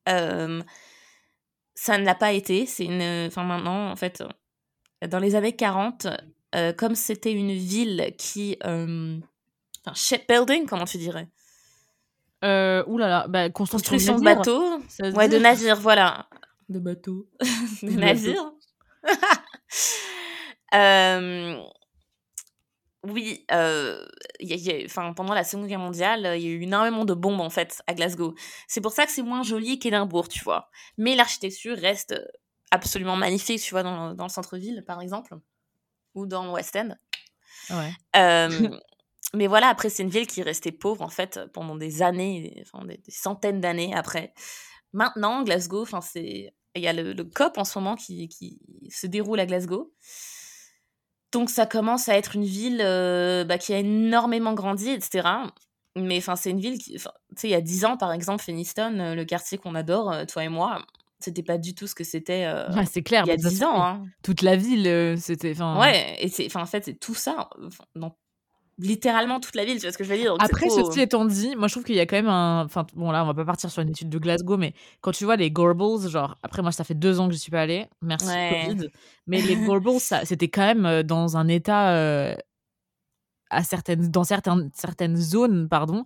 Euh, ça ne l'a pas été. C'est une. Enfin, maintenant, en fait, dans les années 40, euh, comme c'était une ville qui. Enfin, shipbuilding, comment tu dirais Euh, là, bah, construction, Construction de bateaux. Ouais, de navires, voilà. De bateaux. De De navires. Euh, oui, euh, y a- il y a- enfin, pendant la Seconde Guerre mondiale, il y a eu énormément de bombes en fait à Glasgow. C'est pour ça que c'est moins joli qu'Édimbourg, tu vois. Mais l'architecture reste absolument magnifique, tu vois, dans, le- dans le centre-ville, par exemple, ou dans le West End. Ouais. Euh, mais voilà, après, c'est une ville qui est restée pauvre, en fait, pendant des années, enfin, des, des centaines d'années après. Maintenant, Glasgow, enfin, c'est... Il y a le, le COP en ce moment qui, qui se déroule à Glasgow. Donc, ça commence à être une ville euh, bah, qui a énormément grandi, etc. Mais enfin, c'est une ville qui... Tu sais, il y a 10 ans, par exemple, Feniston, euh, le quartier qu'on adore, euh, toi et moi, c'était pas du tout ce que c'était euh, Ouais, c'est clair. il y a mais de toute 10 façon, ans. Hein. Toute la ville, c'était. Ouais, et c'est, en fait, c'est tout ça, dans littéralement toute la ville, tu vois ce que je veux dire Donc, Après, trop- ceci étant dit, moi je trouve qu'il y a quand même un. Enfin, bon, là, on va pas partir sur une étude de Glasgow, mais quand tu vois les Gorbals, genre, après, moi, ça fait deux ans que je suis pas allée, merci Ouais. Covid, mais les Gorbals, ça, c'était quand même euh, dans un état. euh, à certaines, dans certaines, certaines zones, pardon,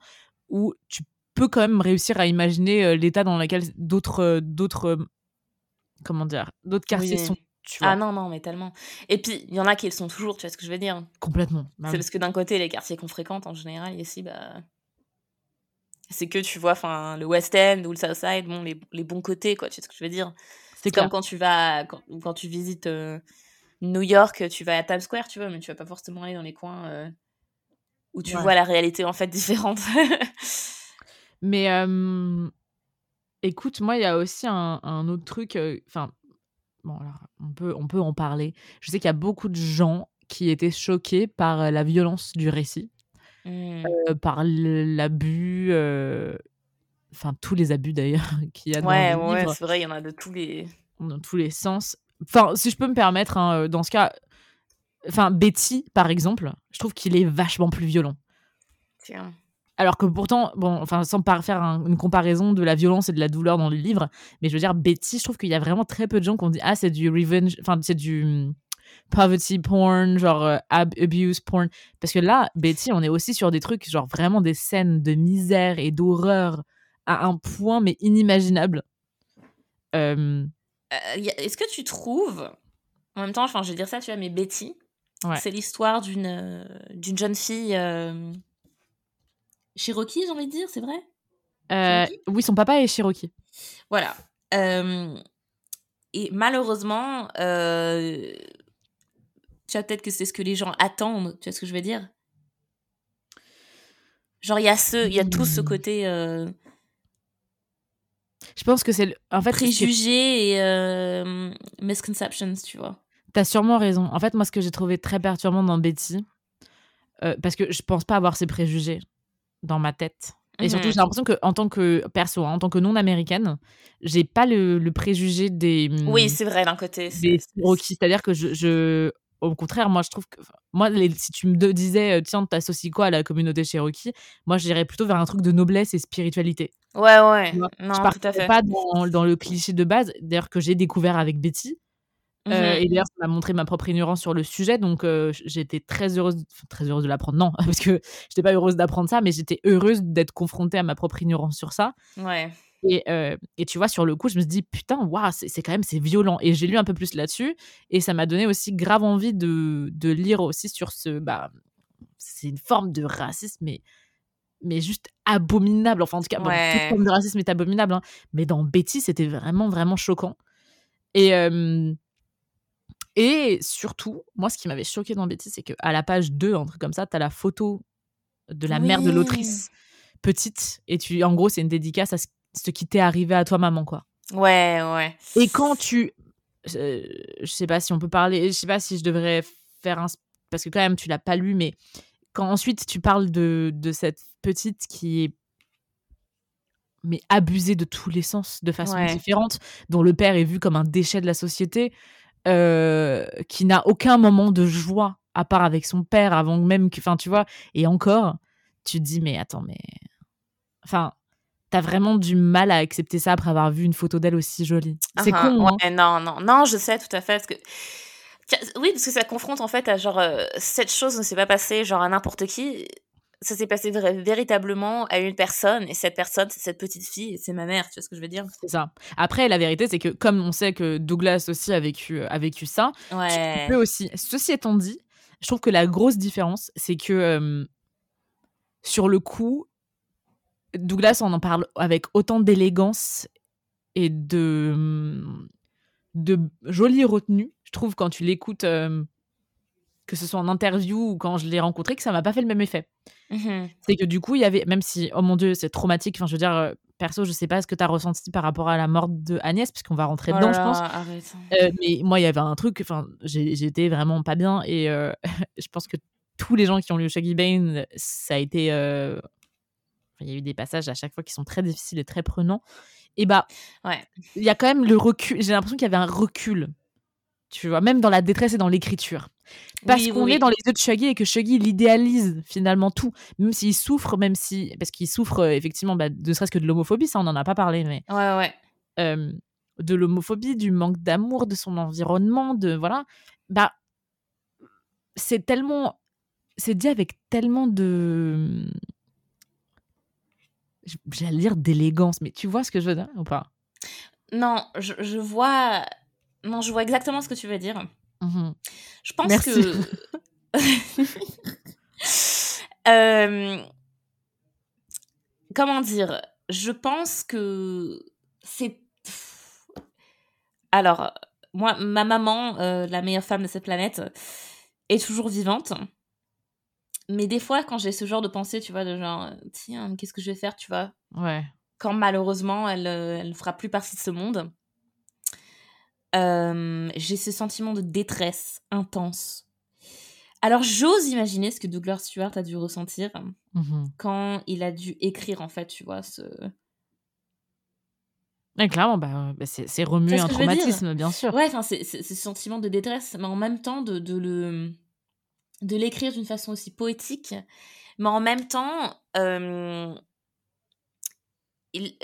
où tu peux quand même réussir à imaginer euh, l'état dans lequel d'autres. d'autres comment dire D'autres quartiers Oui. sont. Tu vois, Ah non, non, mais tellement. Et puis, il y en a qui le sont toujours, tu vois ce que je veux dire complètement. Bah C'est parce que d'un côté, les quartiers qu'on fréquente, en général, ici, bah... C'est que tu vois, enfin, le West End ou le South Side, bon, les, les bons côtés, quoi, tu sais ce que je veux dire C'est comme quand tu vas, quand, quand tu visites euh, New York, tu vas à Times Square, tu vois, mais tu vas pas forcément aller dans les coins euh, où tu Ouais. vois la réalité, en fait, différente. Mais euh, écoute, moi, il y a aussi un, un autre truc. euh, Enfin, bon, alors, on peut, on peut en parler. Je sais qu'il y a beaucoup de gens qui étaient choqués par euh, la violence du récit, Hmm. euh, par l'abus, euh, enfin tous les abus d'ailleurs qu'il y a dans Ouais, le ouais, c'est vrai, il y en a de tous les... dans tous les sens. Enfin, si je peux me permettre, hein, dans ce cas, enfin Betty, par exemple, je trouve qu'il est vachement plus violent. Tiens. Alors que pourtant, bon, enfin, sans faire un- une comparaison de la violence et de la douleur dans le livre, mais je veux dire, Betty, je trouve qu'il y a vraiment très peu de gens qui ont dit Ah, c'est du revenge, enfin, c'est du hum, poverty porn, genre euh, ab- abuse porn. Parce que là, Betty, on est aussi sur des trucs, genre vraiment des scènes de misère et d'horreur à un point, mais inimaginable. Euh, Euh, Est-ce que tu trouves, en même temps, enfin, je vais dire ça, tu vois, mais Betty, Ouais. c'est l'histoire d'une d'une jeune fille Cherokee, j'ai envie de dire, c'est vrai? Euh, oui, son papa est Cherokee. Voilà. Euh, et malheureusement, euh, tu vois, peut-être que c'est ce que les gens attendent, tu vois ce que je veux dire? Genre, il y a ce, il y a tout ce Hmm. côté Je pense que c'est. le- En fait, préjugé et misconceptions, tu vois. T'as sûrement raison. En fait, moi, ce que j'ai trouvé très perturbant dans Betty, euh, parce que je pense pas avoir ces préjugés dans ma tête. Et surtout, Mhm. j'ai l'impression que, en tant que perso, hein, en tant que non-américaine, j'ai pas le, le préjugé des, Oui, c'est vrai, d'un côté. des. C'est-à-dire que je, je- au contraire, moi, je trouve que, moi, les- si tu me disais, euh, tiens, t'associes quoi à la communauté Cherokee, moi, j'irais plutôt vers un truc de noblesse et spiritualité. Ouais, ouais. Non, je tout à partirais fait. pas dans, dans le cliché de base, d'ailleurs, que j'ai découvert avec Betty. Euh, Mhm. et d'ailleurs, ça m'a montré ma propre ignorance sur le sujet, donc euh, j'étais très heureuse, très heureuse de l'apprendre. Non, parce que j'étais pas heureuse d'apprendre ça, mais j'étais heureuse d'être confrontée à ma propre ignorance sur ça. Ouais. Et, euh, et tu vois, sur le coup, je me suis dit, putain, waouh, c'est quand même, c'est violent. Et j'ai lu un peu plus là-dessus, et ça m'a donné aussi grave envie de, de lire aussi sur ce, bah, c'est une forme de racisme, mais, mais juste abominable. Enfin, en tout cas, bon, Ouais. toute forme de racisme est abominable, hein. mais dans Betty, c'était vraiment, vraiment choquant. Et, euh, et surtout, moi, ce qui m'avait choqué dans Betty, c'est qu'à la page 2, un truc comme ça, tu as la photo de la mère de l'autrice petite, et tu, en gros, c'est une dédicace à ce, ce qui t'est arrivé à toi, maman, quoi. Ouais, ouais. Et quand tu. euh, je sais pas si on peut parler. Je sais pas si je devrais faire un. Parce que quand même, tu l'as pas lu, mais quand ensuite tu parles de, de cette petite qui est. Mais abusée de tous les sens, de façon Ouais. différente, dont le père est vu comme un déchet de la société, euh, qui n'a aucun moment de joie à part avec son père avant même que. Enfin, tu vois, et encore, tu te dis, mais attends, mais. Enfin, t'as vraiment du mal à accepter ça après avoir vu une photo d'elle aussi jolie. C'est Ah, con, hein. non, non, non, je sais tout à fait. Parce que Oui, parce que ça confronte en fait à genre euh, cette chose ne s'est pas passée genre à n'importe qui. Ça s'est passé véritablement à une personne et cette personne, c'est cette petite fille et c'est ma mère. Tu vois ce que je veux dire? C'est ça. Après, la vérité, c'est que comme on sait que Douglas aussi a vécu, a vécu ça, ouais. tu peux aussi. Ceci étant dit, je trouve que la grosse différence, c'est que euh, sur le coup, Douglas, on en parle avec autant d'élégance et de, de jolie retenue. Je trouve quand tu l'écoutes, euh, que ce soit en interview ou quand je l'ai rencontré, que ça m'a pas fait le même effet. Mmh C'est que du coup, il y avait, même si, oh mon dieu, c'est traumatique, enfin, je veux dire, euh, perso, je sais pas ce que tu as ressenti par rapport à la mort de Agnès, puisqu'on va rentrer Oh dedans, là je pense. Euh, mais moi, il y avait un truc, enfin, j'étais vraiment pas bien et euh, je pense que tous les gens qui ont lu Shaggy Bane, ça a été. Il y a eu des passages à chaque fois qui sont très difficiles et très prenants. Et bah, Ouais. il y a quand même le recul. J'ai l'impression qu'il y avait un recul, tu vois, même dans la détresse et dans l'écriture. Parce Oui, qu'on oui. est dans les yeux de Shaggy et que Shaggy il idéalise finalement tout, même s'il souffre, même si. Parce qu'il souffre euh, effectivement, bah, ne serait-ce que de l'homophobie, ça on n'en a pas parlé, mais Ouais, ouais. euh, de l'homophobie, du manque d'amour, de son environnement, de voilà, bah c'est tellement, c'est dit avec tellement de, j'allais dire d'élégance, mais tu vois ce que je veux dire ou pas? Non, je, je vois. Non, je vois exactement ce que tu veux dire. Mhm. Je pense Merci. que. Euh, Comment dire? Je pense que c'est. Alors, moi, ma maman, euh, la meilleure femme de cette planète, est toujours vivante. Mais des fois, quand j'ai ce genre de pensée, tu vois, de genre, tiens, qu'est-ce que je vais faire, tu vois, Ouais. quand malheureusement elle euh, elle ne fera plus partie de ce monde, euh, j'ai ce sentiment de détresse intense. Alors j'ose imaginer ce que Douglas Stewart a dû ressentir Mhm. quand il a dû écrire en fait, tu vois, ce... Clairement, bah, bah, c'est remuer un traumatisme, bien sûr. Ouais, enfin, c'est ce sentiment de détresse, mais en même temps de, de le de l'écrire d'une façon aussi poétique, mais en même temps, euh, il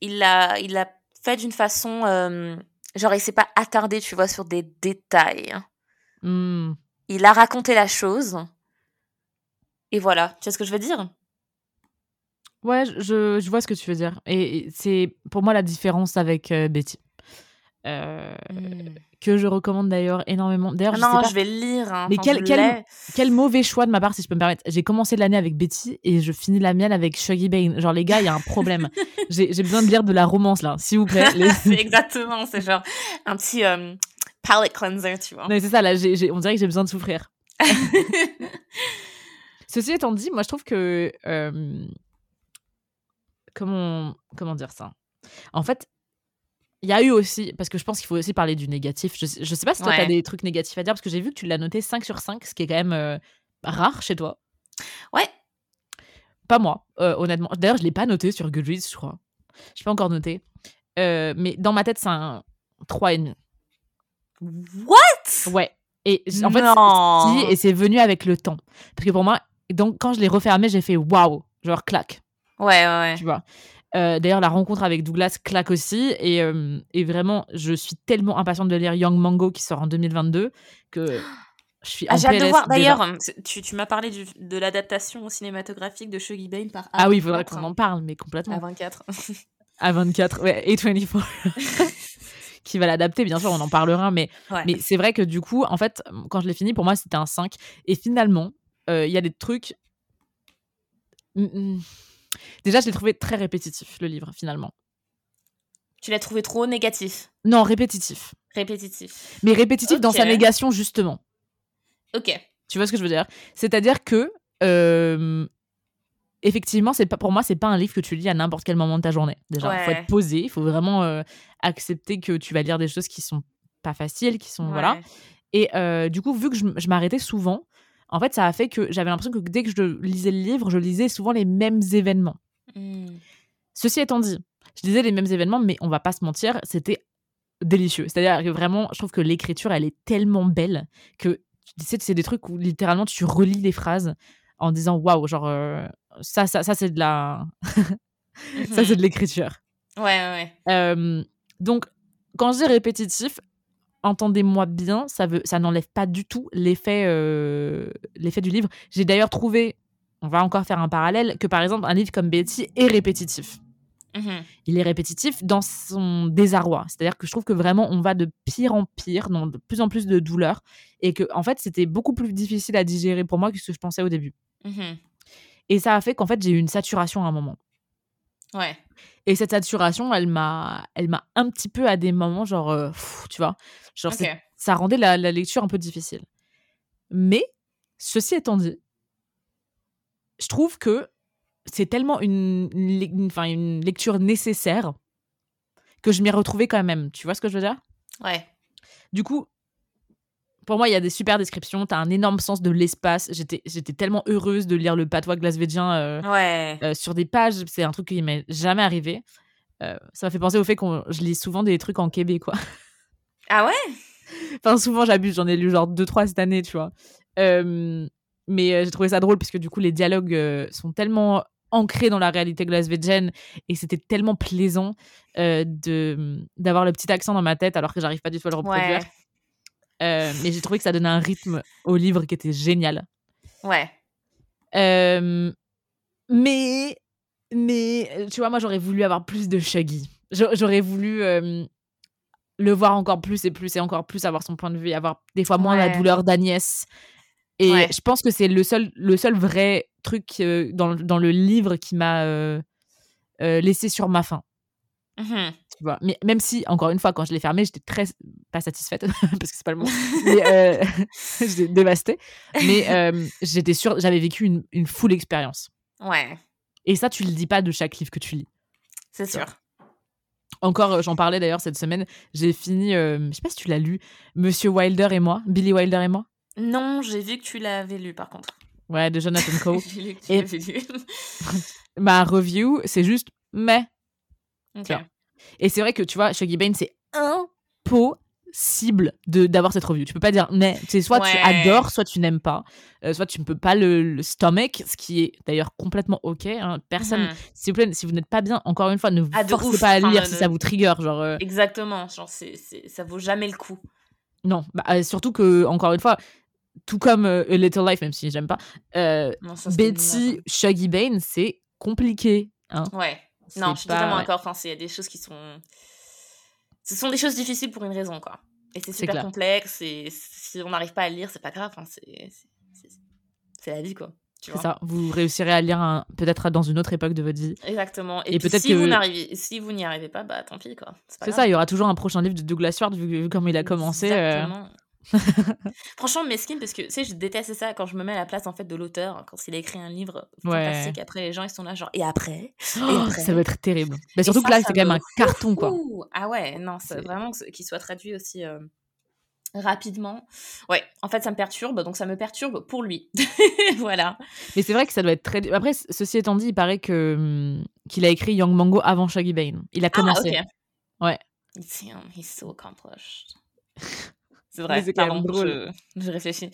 il l'a il fait d'une façon euh, genre il s'est pas attardé, tu vois, sur des détails. Hmm. Il a raconté la chose. Et voilà, tu vois ce que je veux dire? Ouais, je, je vois ce que tu veux dire. Et et c'est pour moi la différence avec euh, Betty. Euh, que je recommande d'ailleurs énormément. D'ailleurs, Ah je sais Non, pas- je vais le lire. hein. Mais quel- quel-. Quel mauvais choix de ma part, si je peux me permettre. J'ai commencé l'année avec Betty et je finis la mienne avec Shuggy Bane. Genre, les gars, il y a un problème. J'ai j'ai besoin de lire de la romance, là, s'il vous plaît. Les- c'est exactement, c'est genre un petit euh, palette cleanser, tu vois. C'est ça, là, j'ai- j'ai- on dirait que j'ai besoin de souffrir. Ceci étant dit, moi, je trouve que. euh, comment, comment dire ça? En fait, il y a eu aussi. Parce que je pense qu'il faut aussi parler du négatif. Je, sais- je sais pas si toi, tu as Ouais. des trucs négatifs à dire, parce que j'ai vu que tu l'as noté 5 sur 5, ce qui est quand même euh, rare chez toi. Ouais. Pas moi, euh, honnêtement. D'ailleurs, je l'ai pas noté sur Goodreads, je crois. Je l'ai pas encore noté. Euh, mais dans ma tête, c'est un 3,5. What? Ouais. Et en fait, Non. et c'est venu avec le temps. Parce que pour moi, donc quand je l'ai refermé, j'ai fait waouh, genre claque, Ouais, ouais, ouais. tu vois. Euh, D'ailleurs, la rencontre avec Douglas claque aussi. Et, euh, et vraiment, je suis tellement impatiente de lire Young Mango qui sort en 2022 que je suis Ah, j'ai hâte de voir. D'ailleurs, tu, tu m'as parlé du- de l'adaptation cinématographique de Shuggy Bane par Ah oui, il faudrait A24, qu'on en parle, mais complètement. À 24. À 24, ouais, A24. qui va l'adapter, bien sûr, on en parlera, mais Ouais. Mais c'est vrai que du coup, en fait, quand je l'ai fini, pour moi, c'était un 5. Et finalement, euh, il y a des trucs. Mm, mm. Déjà, je l'ai trouvé très répétitif, le livre, finalement. Tu l'as trouvé trop négatif, Non, répétitif. répétitif. Mais répétitif dans sa négation, justement. Ok. Tu vois ce que je veux dire? C'est-à-dire que, euh, effectivement, c'est pas, pour moi, c'est pas un livre que tu lis à n'importe quel moment de ta journée. Déjà, il faut être posé, il faut vraiment euh, accepter que tu vas lire des choses qui sont pas faciles, qui sont. Voilà. Et euh, du coup, vu que je m'arrêtais souvent, en fait, ça a fait que j'avais l'impression que dès que je lisais le livre, je lisais souvent les mêmes événements. Hmm. Ceci étant dit, je lisais les mêmes événements, mais on va pas se mentir, c'était délicieux. C'est-à-dire que vraiment, je trouve que l'écriture, elle est tellement belle que c'est des trucs où littéralement tu relis les phrases en disant waouh, genre euh, ça, ça, ça c'est de la, ça c'est de l'écriture. Ouais, ouais, ouais. Euh, donc, quand je dis répétitif, entendez-moi bien, ça, veut, ça n'enlève pas du tout l'effet euh, l'effet du livre. J'ai d'ailleurs trouvé, on va encore faire un parallèle, que par exemple, un livre comme Betty est répétitif. Mhm. Il est répétitif dans son désarroi. C'est-à-dire que je trouve que vraiment, on va de pire en pire, dans de plus en plus de douleur, et que, en fait, c'était beaucoup plus difficile à digérer pour moi que ce que je pensais au début. Mhm. Et ça a fait qu'en fait, j'ai eu une saturation à un moment. Ouais. Et cette saturation, elle m'a, elle m'a un petit peu à des moments, genre, euh, pff, tu vois, genre, ça rendait la, la lecture un peu difficile. Mais, ceci étant dit, je trouve que c'est tellement une, une lecture nécessaire que je m'y retrouvais quand même. Tu vois ce que je veux dire? Ouais. Du coup, pour moi, il y a des super descriptions. Tu as un énorme sens de l'espace. J'étais, j'étais tellement heureuse de lire le patois glasvédien euh, Ouais. euh, sur des pages. C'est un truc qui m'est jamais arrivé. Euh, ça m'a fait penser au fait que je lis souvent des trucs en québécois. Ah ouais? Enfin, souvent, j'abuse. J'en ai lu genre deux, trois cette année, tu vois. Mais j'ai trouvé ça drôle parce que du coup, les dialogues sont tellement ancrés dans la réalité glasvégienne et c'était tellement plaisant euh, de d'avoir le petit accent dans ma tête alors que j'arrive pas du tout à le reproduire. Ouais. Euh, mais j'ai trouvé que ça donnait un rythme au livre qui était génial. Ouais. Euh, mais, mais, tu vois, moi, j'aurais voulu avoir plus de Shaggy. J'a- J'aurais voulu euh, le voir encore plus et plus et encore plus, avoir son point de vue, et avoir des fois moins la douleur d'Agnès. Et Ouais. je pense que c'est le seul, le seul vrai truc dans, le- dans le livre qui m'a laissé sur ma faim. Mhm. Tu vois. Mais même si, encore une fois, quand je l'ai fermé, j'étais très pas satisfaite parce que c'est pas le mot. mais euh, j'étais dévastée. Mais euh, j'étais sûre, j'avais vécu une, une full expérience. Ouais. Et ça, tu le dis pas de chaque livre que tu lis. C'est sûr. Encore, euh, j'en parlais d'ailleurs cette semaine. J'ai fini, euh, je sais pas si tu l'as lu, Monsieur Wilder et moi, Billy Wilder et moi. Non, j'ai vu que tu l'avais lu par contre. Ouais, de Jonathan Coe. j'ai lu que tu Et- l'avais lu. Ma review, c'est juste mais. Ok. Et c'est vrai que tu vois, Shaggy Bane, c'est impossible de d'avoir cette review. Tu peux pas dire mais. C'est soit tu adores, soit tu n'aimes pas, Euh, soit tu ne peux pas le, le stomach, ce qui est d'ailleurs complètement ok. hein. Personne, Mhm. s'il vous plaît, si vous n'êtes pas bien, encore une fois, ne vous Ah, forcez ouf. pas à lire si ça vous trigger. Genre, euh, Exactement. Genre, c'est, c'est, ça vaut jamais le coup. Non, bah, euh, surtout que, encore une fois, tout comme euh, A Little Life, même si j'aime pas, Non, ça, c'était Betty Shaggy Bane, c'est compliqué. hein. Ouais. Non, je suis pas- totalement d'accord. Enfin, c'est- il y a des choses qui sont. Ce sont des choses difficiles pour une raison, quoi. Et c'est super complexe. Et si on n'arrive pas à le lire, c'est pas grave. Enfin, c'est, la vie, quoi. C'est ça. Vous réussirez à lire un- peut-être dans une autre époque de votre vie. Exactement. Et, peut-être si, que- vous n'arrivez, si vous n'y arrivez pas, bah tant pis, quoi. C'est ça, il y aura toujours un prochain livre de Douglas Stewart, vu, vu comme il a commencé. euh. Franchement, mesquine, parce que tu sais, je déteste ça quand je me mets à la place en fait de l'auteur, quand il a écrit un livre Ouais. fantastique. Après, les gens ils sont là, genre, et après? Oh, après? ça va être terrible. Mais Et surtout que ça, là, ça c'est quand même me un carton, quoi. Ah ouais, non, c'est vraiment que- qu'il soit traduit aussi euh, rapidement. Ouais, en fait, ça me perturbe, donc ça me perturbe pour lui. voilà. Mais c'est vrai que ça doit être très. Après, ceci étant dit, il paraît que hum, qu'il a écrit Young Mango avant Shaggy Bane. Il a commencé. Ah, ok. Ouais. Him, he's so accomplished. C'est vrai, c'est quand même drôle. Je, je réfléchis.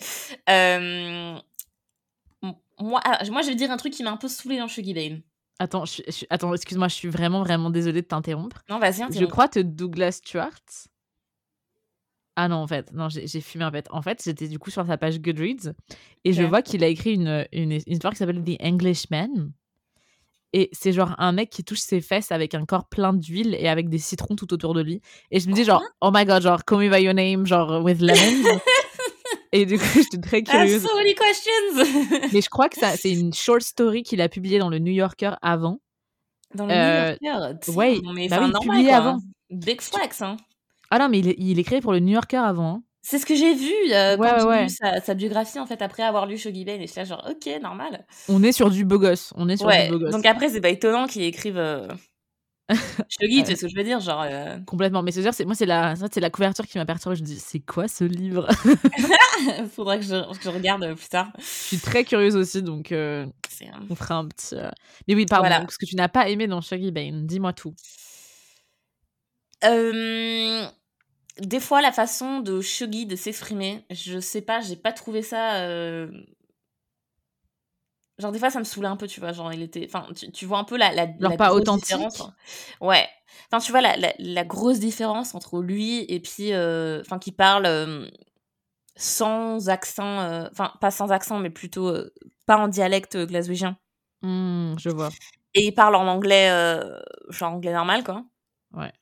Euh, moi, ah, moi, je vais dire un truc qui m'a un peu saoulé dans Shuggy Bane. Attends, je je attends, excuse-moi, je suis vraiment, vraiment désolée de t'interrompre. Non, vas-y, Je interromps. crois que Douglas Stewart. Ah non, en fait, non, j'ai fumé en fait. En fait, j'étais du coup sur sa page Goodreads et je vois qu'il a écrit une, une, une histoire qui s'appelle The Englishman. Et c'est genre un mec qui touche ses fesses avec un corps plein d'huile et avec des citrons tout autour de lui. Et je me dis genre, oh my god, genre, call me by your name, genre, with lemons. et du coup, j'étais très curieuse. so many questions Mais je crois que ça- c'est une short story qu'il a publiée dans le New Yorker avant. Dans le Euh, New Yorker, tiens, ouais, mais bah oui, normal, publié quoi. avant. Big flex, hein. Ah non, mais il, il écrivait pour le New Yorker avant. hein. C'est ce que j'ai vu euh, Ouais, quand j'ai ouais, lu sa, sa biographie, en fait, après avoir lu Shuggy Bane. Et j'étais là, genre, ok, normal. On est sur du beau gosse. On est sur Ouais, du beau gosse. donc après, c'est pas étonnant qu'il écrive euh... Shuggy, tu sais ce que je veux dire, genre... euh, Complètement. Mais c'est-à-dire, c'est moi, c'est la, c'est la couverture qui m'a perturbée. Je me dis, c'est quoi ce livre? Faudrait que je, que je regarde euh, plus tard. Je suis très curieuse aussi, donc euh, C'est, on fera un petit. Mais oui, pardon. Voilà. ce que tu n'as pas aimé dans Shaggy Bane, dis-moi tout. Euh, Des fois, la façon de Shuggy de s'exprimer, je sais pas, j'ai pas trouvé ça. euh, Genre, des fois, ça me saoulait un peu, tu vois. Genre, il était. Enfin, tu, tu vois un peu la. la Genre la pas authentique différence. Ouais. Enfin, tu vois, la, la, la, grosse différence entre lui et puis. euh, Enfin, qui parle euh, sans accent. Enfin, pas sans accent, mais plutôt. pas en dialecte glaswégien. Hmm, je vois. Et il parle en anglais. genre anglais normal, quoi. Ouais.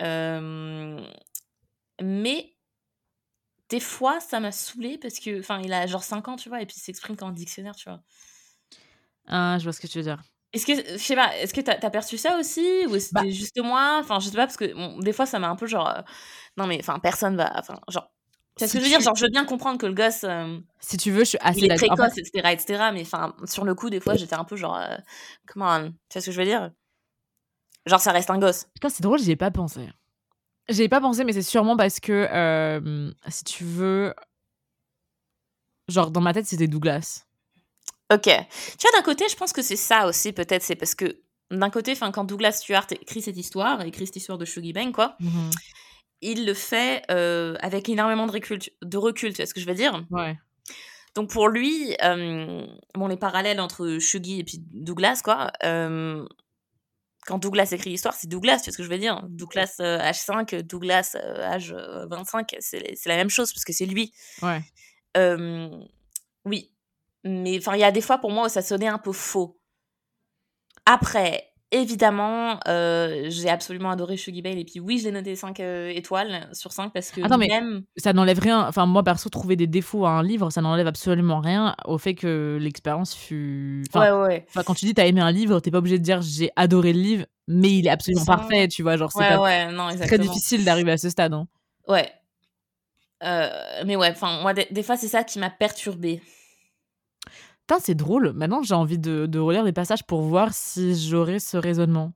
Euh, mais. Des fois, ça m'a saoulé parce que. Enfin, il a genre 5 ans, tu vois, et puis il s'exprime comme un dictionnaire, tu vois. Ah, je vois ce que tu veux dire. Est-ce que, je sais pas, est-ce que t'as as perçu ça aussi Ou c'était Bah. juste moi? Enfin, je sais pas, parce que bon, des fois, ça m'a un peu genre. euh, non, mais enfin, personne va. Enfin, genre. Tu vois ce que je veux dire? Genre, je veux bien comprendre que le gosse, euh, Si tu veux, je suis assez il est. En précoce, fait, etc., etc. Mais enfin, sur le coup, des fois, j'étais un peu genre. euh, come on. Tu vois ce que je veux dire? Genre, ça reste un gosse. putain, c'est drôle, j'y ai pas pensé. J'y ai pas pensé, mais c'est sûrement parce que, euh, si tu veux, genre dans ma tête, c'était Douglas. Ok. Tu vois, d'un côté, je pense que c'est ça aussi, peut-être. C'est parce que, d'un côté, enfin, quand Douglas Stewart écrit cette histoire, écrit cette histoire de Shuggy Bang, quoi, il le fait euh, avec énormément de recul, de recul, tu vois ce que je veux dire? Ouais. Donc pour lui, euh, bon, les parallèles entre Shuggy et puis Douglas, quoi. euh, quand Douglas écrit l'histoire, c'est Douglas, tu vois ce que je veux dire Douglas euh, H5, Douglas euh, H 25, c'est c'est la même chose parce que c'est lui. Ouais. Euh, oui, mais enfin, il y a des fois pour moi où ça sonnait un peu faux. Après, évidemment, euh, j'ai absolument adoré Shuggy Bale et puis oui, je l'ai noté 5 étoiles sur 5 parce que Attends, mais même Ça n'enlève rien. Enfin, moi, perso, trouver des défauts à un livre, ça n'enlève absolument rien au fait que l'expérience fut. Enfin, ouais, ouais, enfin, quand tu dis t'as aimé un livre, t'es pas obligé de dire j'ai adoré le livre, mais il est absolument parfait, tu vois. Genre, c'est Ouais, pas ouais, non, très difficile d'arriver à ce stade. hein. Ouais. Euh, mais ouais, enfin, moi, des, des fois, c'est ça qui m'a perturbée. Putain, c'est drôle. Maintenant, j'ai envie de, de relire des passages pour voir si j'aurais ce raisonnement.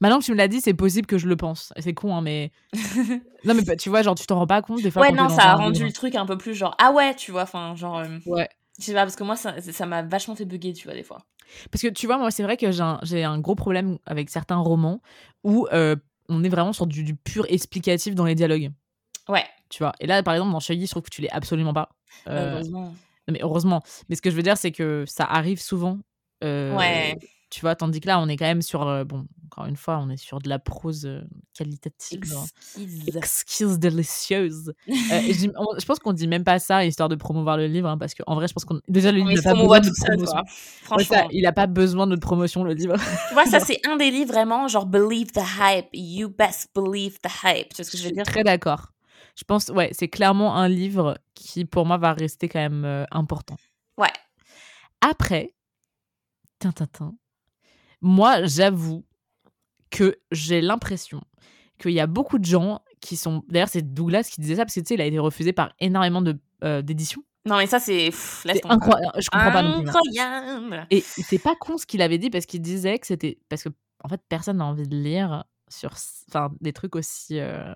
Maintenant que tu me l'as dit, c'est possible que je le pense. C'est con, hein, mais. non, mais bah, tu vois, genre, tu t'en rends pas compte des fois. Ouais, non, ça a rendu le truc un peu plus genre, ah ouais, tu vois, enfin, genre, euh, Ouais. je sais pas, parce que moi, ça ça m'a vachement fait bugger, tu vois, des fois. Parce que tu vois, moi, c'est vrai que j'ai un, gros problème avec certains romans où euh, on est vraiment sur du, du pur explicatif dans les dialogues. Ouais, Tu vois? Et là, par exemple, dans Shaggy, je trouve que tu l'es absolument pas. Euh, heureusement. Non, mais heureusement. Mais ce que je veux dire, c'est que ça arrive souvent. euh, Ouais. Tu vois, tandis que là, on est quand même sur. euh, bon, encore une fois, on est sur de la prose qualitative. Exquise. Exquise, délicieuse. Euh, je, on- je pense qu'on dit même pas ça histoire de promouvoir le livre, hein, parce qu'en vrai, je pense qu'on. Déjà, le livre n'a pas besoin de tout seul. Ouais, ça, Franchement. il a pas besoin de notre promotion, le livre. Tu vois, ça, c'est un des livres vraiment, genre, believe the hype. You best believe the hype. Tu vois ce que je Je veux suis dire? très d'accord. Je pense, ouais, c'est clairement un livre qui, pour moi, va rester quand même euh, important. Ouais. Après, tintintin, moi, j'avoue que j'ai l'impression qu'il y a beaucoup de gens qui sont. D'ailleurs, c'est Douglas qui disait ça parce que tu sais, il a été refusé par énormément de, euh, d'éditions. Non, mais ça, c'est. incroyable. Je comprends pas non plus. hein. Incroyable. Et c'est pas con ce qu'il avait dit parce qu'il disait que c'était. Parce que, en fait, personne n'a envie de lire sur enfin, des trucs aussi euh,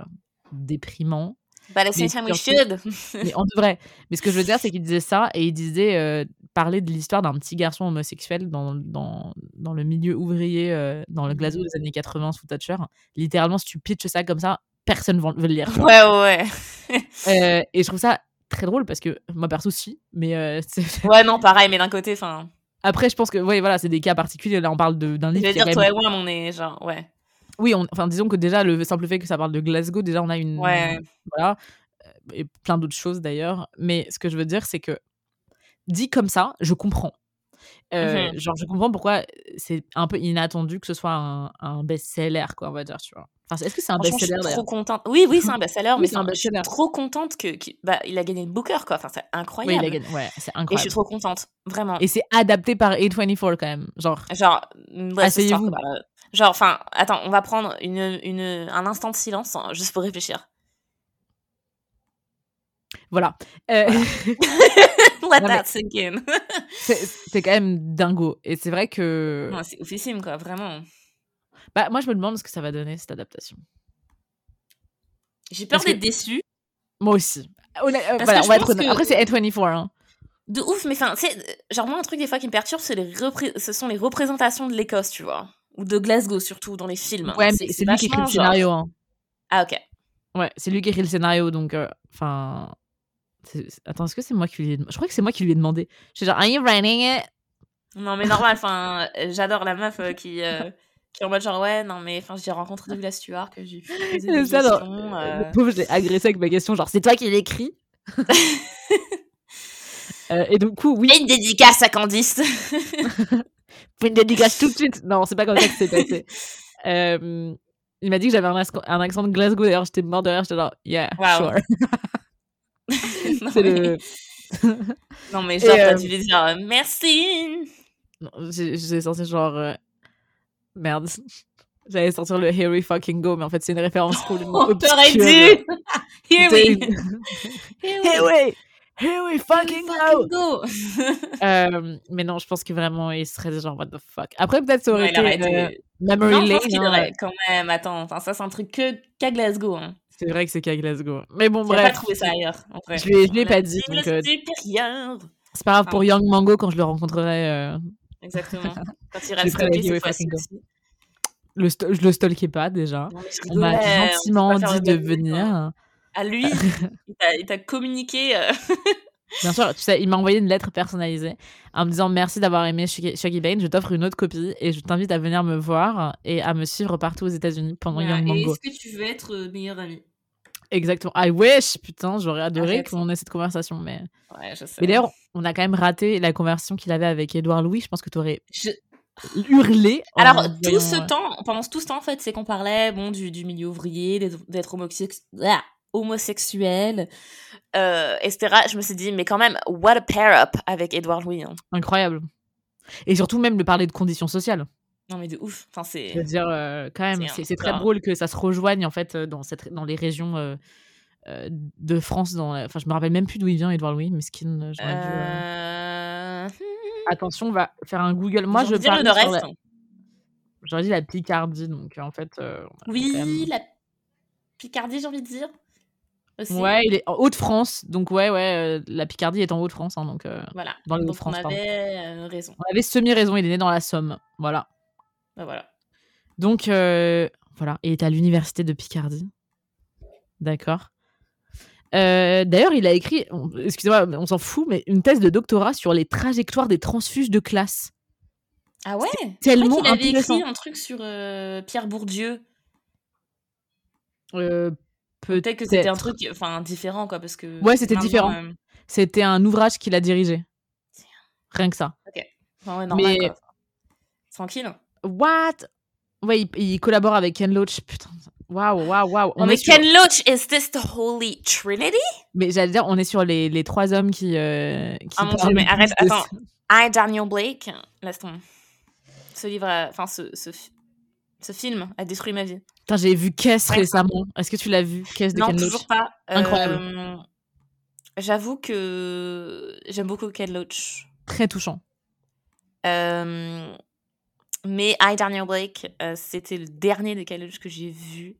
déprimants. But at the same time, we should. Mais on devrait. Mais ce que je veux dire, c'est qu'il disait ça et il disait euh, parler de l'histoire d'un petit garçon homosexuel dans, dans, dans le milieu ouvrier, euh, dans le Glasgow des années 80 sous Thatcher. Littéralement, si tu pitches ça comme ça, personne va- veut le lire. Ouais, ouais. Euh, et je trouve ça très drôle parce que moi, perso, si. Mais euh, Ouais, non, pareil, mais d'un côté, enfin. après, je pense que ouais, voilà, c'est des cas particuliers. Là, on parle d'un Je livre. veux qui a dire, toi et moi, on est genre, ouais. Oui, on- enfin, disons que déjà, le simple fait que ça parle de Glasgow, déjà, on a une. Ouais. Voilà. Euh, Et plein d'autres choses d'ailleurs. Mais ce que je veux dire, c'est que dit comme ça, je comprends. Euh, Mhm. Genre, je comprends pourquoi c'est un peu inattendu que ce soit un, un best-seller, quoi, on va dire, tu vois. Enfin, est-ce que c'est un Franchement, je suis best-seller trop contente. Oui, oui, c'est un best-seller, Oui, mais c'est un enfin, je suis best-seller. trop contente que, qu'il- bah, il a gagné le Booker, quoi. Enfin, c'est Oui, incroyable. il a gagné. Ouais, c'est Et je suis incroyable. trop contente, vraiment. Et c'est adapté par A24 quand même. Genre, Genre, mm, histoire, Asseyez-vous. quoi. Genre, enfin, attends, on va prendre une, une, un instant de silence, hein, juste pour réfléchir. voilà. Euh, Let Non, mais- that sink in. c'est quand même dingo. Et c'est vrai que. C'est oufissime, quoi, vraiment. Bah, moi, je me demande ce que ça va donner, cette adaptation. J'ai peur Parce que- d'être déçue. Moi aussi. Euh, voilà, on je va être que- Après, c'est A24. Hein. De ouf, mais enfin, genre, moi, un truc des fois qui me perturbe, les repré- ce sont les représentations de l'Écosse, tu vois. Ou de Glasgow, surtout, dans les films. Ouais, mais c'est lui qui écrit le scénario. Hein. Ah, ok. Ouais, c'est lui qui écrit le scénario, donc euh, enfin. c'est- c'est- Attends, est-ce que c'est moi qui lui ai... Je crois que c'est moi qui lui ai demandé. Je suis genre, are you writing it? Non, mais normal, enfin, euh, j'adore la meuf euh, qui, euh, Qui est en mode genre, ouais, non, mais enfin, j'ai rencontré Douglas Stewart, que j'ai C'est des ça, non. questions. Le pauvre, je l'ai agressé avec ma question, genre, c'est toi qui l'écris? Et du coup, oui, Et une dédicace à Candice. Fais une dédicace tout de suite. Non, c'est pas comme ça que c'est passé. Euh, il m'a dit que j'avais un, accent- un accent de Glasgow. D'ailleurs, j'étais mort de rire. J'étais genre, yeah, Wow. sure. non, C'est mais... le... non, mais genre, t'as euh, dû lui dire euh, merci. Non, J'ai sorti genre... euh, Merde. J'allais sortir le Here we fucking go, mais en fait, c'est une référence complètement On t'aurait dû. Here we. Here we, here we fucking go. fucking go. Euh, mais non, je pense que vraiment, il serait genre, what the fuck. Après, peut-être ça aurait Ouais, il aurait été euh, été- Memory Non, je Lane. pense qu'il hein. aurait quand même. Attends, enfin, ça, c'est un truc que qu'à Glasgow. Hein. C'est vrai que c'est qu'à Glasgow. Mais bon, bref. pas trouver ça ailleurs. En vrai. Je l'ai- je pas dit, donc, euh. C'est pas grave pour Ah. Young Mango quand je le rencontrerai. euh, Exactement. Quand il Je reste cette fois-ci le sto- je le stalkais pas déjà. Non, je On m'a gentiment dit de hein. venir. À lui, il t'a- communiqué. euh, Bien sûr, tu sais, il m'a envoyé une lettre personnalisée en me disant merci d'avoir aimé Shaggy Bane, je t'offre une autre copie et je t'invite à venir me voir et à me suivre partout aux États-Unis pendant voilà. Young Et Mango. est-ce que tu veux être euh, meilleur ami? Exactement. I wish, putain, j'aurais adoré qu'on ait cette conversation. Mais, Ouais, je sais. mais d'ailleurs, on a quand même raté la conversation qu'il avait avec Édouard Louis. Je pense que tu aurais Je- hurlé. en Alors, tout ce euh, temps, pendant tout ce temps, en fait, c'est qu'on parlait bon, du, du milieu ouvrier, d'être d'être homosex- ah, homosexuel, euh, etc. Je me suis dit, mais quand même, what a pair-up avec Edouard Louis. hein. Incroyable. Et surtout, même de parler de conditions sociales. Non, mais de ouf. Enfin, c'est. Je veux dire, euh, quand même, C'est très drôle que ça se rejoigne en fait euh, dans, cette, dans les régions euh, de France. Dans, la- enfin, je me rappelle même plus d'où il vient, Edouard Louis, Miskin. euh, j'aurais dû. Attention, on va faire un Google. Moi, j'ai je envie de dire le parie sur nord-est. la- J'aurais dit la Picardie, donc en fait. Oui, même- la Picardie, j'ai envie de dire. Aussi. Ouais, il est en Haute-France, donc ouais, ouais, euh, la Picardie est en Haute-France, hein, donc euh, Voilà. dans les Donc, on avait euh, raison. On avait semi-raison, il est né dans la Somme, voilà. Bah, voilà. Donc voilà, il est à l'université de Picardie. D'accord. D'ailleurs, il a écrit, excusez-moi, on s'en fout, mais une thèse de doctorat sur les trajectoires des transfuges de classe. Ah ouais? Tellement Il avait écrit un truc sur Pierre Bourdieu. Euh, Peut-être que c'était un truc enfin, différent, quoi, parce que... Ouais, c'était différent. euh, C'était un ouvrage qu'il a dirigé. Rien que ça. enfin, ouais, normal, Mais- quoi. Tranquille. What? Ouais, il, il collabore avec Ken Loach. Putain, waouh, waouh, waouh. On mais sur- Ken Loach, is this the Holy Trinity? Mais j'allais dire, on est sur les, les trois hommes qui. euh, qui Ah, mon Dieu, mais arrête, attends. I, Daniel Blake, laisse tomber. Ce livre, enfin, ce, ce film a détruit ma vie. Putain, j'ai vu Ouais. récemment. Est-ce que tu l'as vu Kess de Non, Ken Loach? toujours pas. Incroyable. Euh, J'avoue que j'aime beaucoup Ken Loach. Très touchant. Euh, mais I, Daniel Blake, euh, c'était le dernier de Ken Loach que j'ai vu.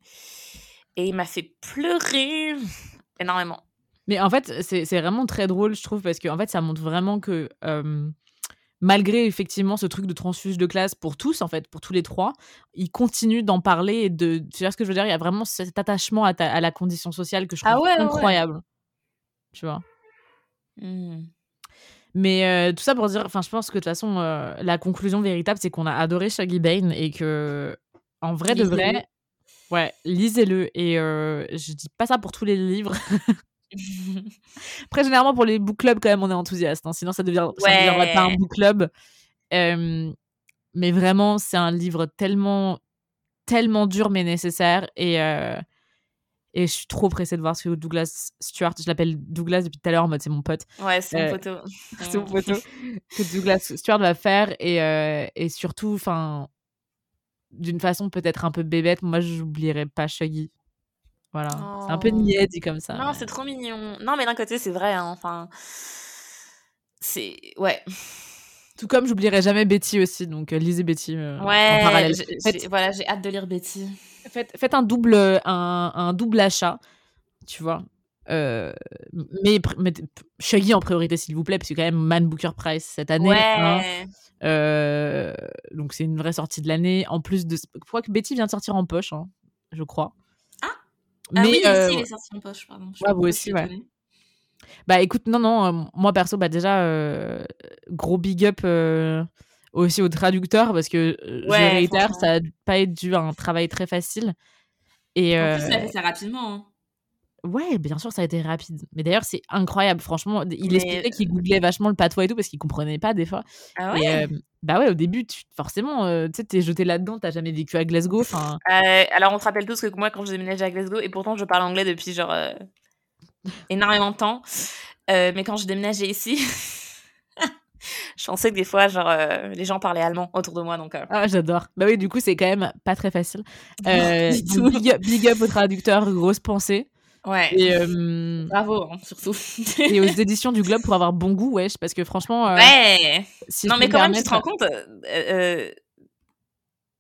Et il m'a fait pleurer énormément. Mais en fait, c'est vraiment très drôle, je trouve, parce que en fait, ça montre vraiment que malgré effectivement ce truc de transfuge de classe pour tous, en fait, pour tous les trois, ils continuent d'en parler et de. Tu vois ce que je veux dire? Il y a vraiment cet attachement à, ta- à la condition sociale que je trouve Ah ouais, ouais. incroyable. Tu vois? Hmm. Mais euh, tout ça pour dire, enfin, je pense que de toute façon, euh, la conclusion véritable, c'est qu'on a adoré Shaggy Bane et que, en vrai de vrai, ouais, lisez-le. Et euh, je dis pas ça pour tous les livres. Après, généralement, pour les book clubs, quand même, on est enthousiaste. hein, sinon, ça devient, ça Ouais. deviendrait pas un book club. Euh, mais vraiment, c'est un livre tellement, tellement dur, mais nécessaire. Et, euh, et je suis trop pressée de voir ce que Douglas Stewart, je l'appelle Douglas depuis tout à l'heure, en mode c'est mon pote Ouais, c'est Euh, mon poteau. c'est mon photo que Douglas Stewart va faire et, euh, et surtout enfin d'une façon peut-être un peu bébête moi j'oublierai pas Shaggy voilà c'est un peu Oh. niais dit comme ça Non, mais- c'est trop mignon. Non, mais d'un côté, c'est vrai. hein, Enfin, c'est ouais, tout comme j'oublierai jamais Betty aussi donc euh, lisez Betty euh, en ouais. parallèle j'ai- faites, Voilà, j'ai hâte de lire Betty. faites, faites un double un, un double achat tu vois euh, mais, mettez Shaggy en priorité s'il vous plaît parce que quand même Man Booker Prize cette année hein. Ouais. Euh, donc c'est une vraie sortie de l'année. En plus de, je crois que Betty vient de sortir en poche, hein, je crois. Ah mais oui, euh, si, il est sorti en poche, pardon. Je Ouais, vous aussi, ouais. étonnée. bah écoute, non non, euh, moi perso, bah déjà euh, gros big up euh, aussi aux traducteurs parce que Ouais, je réitère, ça a pas été dû à un travail très facile. Et En plus, il a fait ça rapidement. hein. Ouais, bien sûr, ça a été rapide. Mais d'ailleurs, c'est incroyable. Franchement, il Mais- expliquait qu'il googlait vachement le patois et tout parce qu'il comprenait pas des fois. Ah Et, ouais? euh, bah ouais, au début, tu, forcément, euh, tu sais, t'es jeté là-dedans, t'as jamais vécu à Glasgow. Euh, alors, on se rappelle tous que moi, quand je déménageais à Glasgow, et pourtant, je parle anglais depuis genre énormément de temps, mais quand je déménageais ici, je pensais que des fois, genre, euh, les gens parlaient allemand autour de moi, donc. euh, ah, j'adore. Bah oui, du coup, c'est quand même pas très facile. Euh, big, up, big up aux traducteurs, grosse pensée. Ouais. Et, euh, Bravo, hein, surtout. et aux éditions du Globe pour avoir bon goût, wesh, parce que franchement, euh, ouais. si non, mais quand me même, tu te rends compte, euh,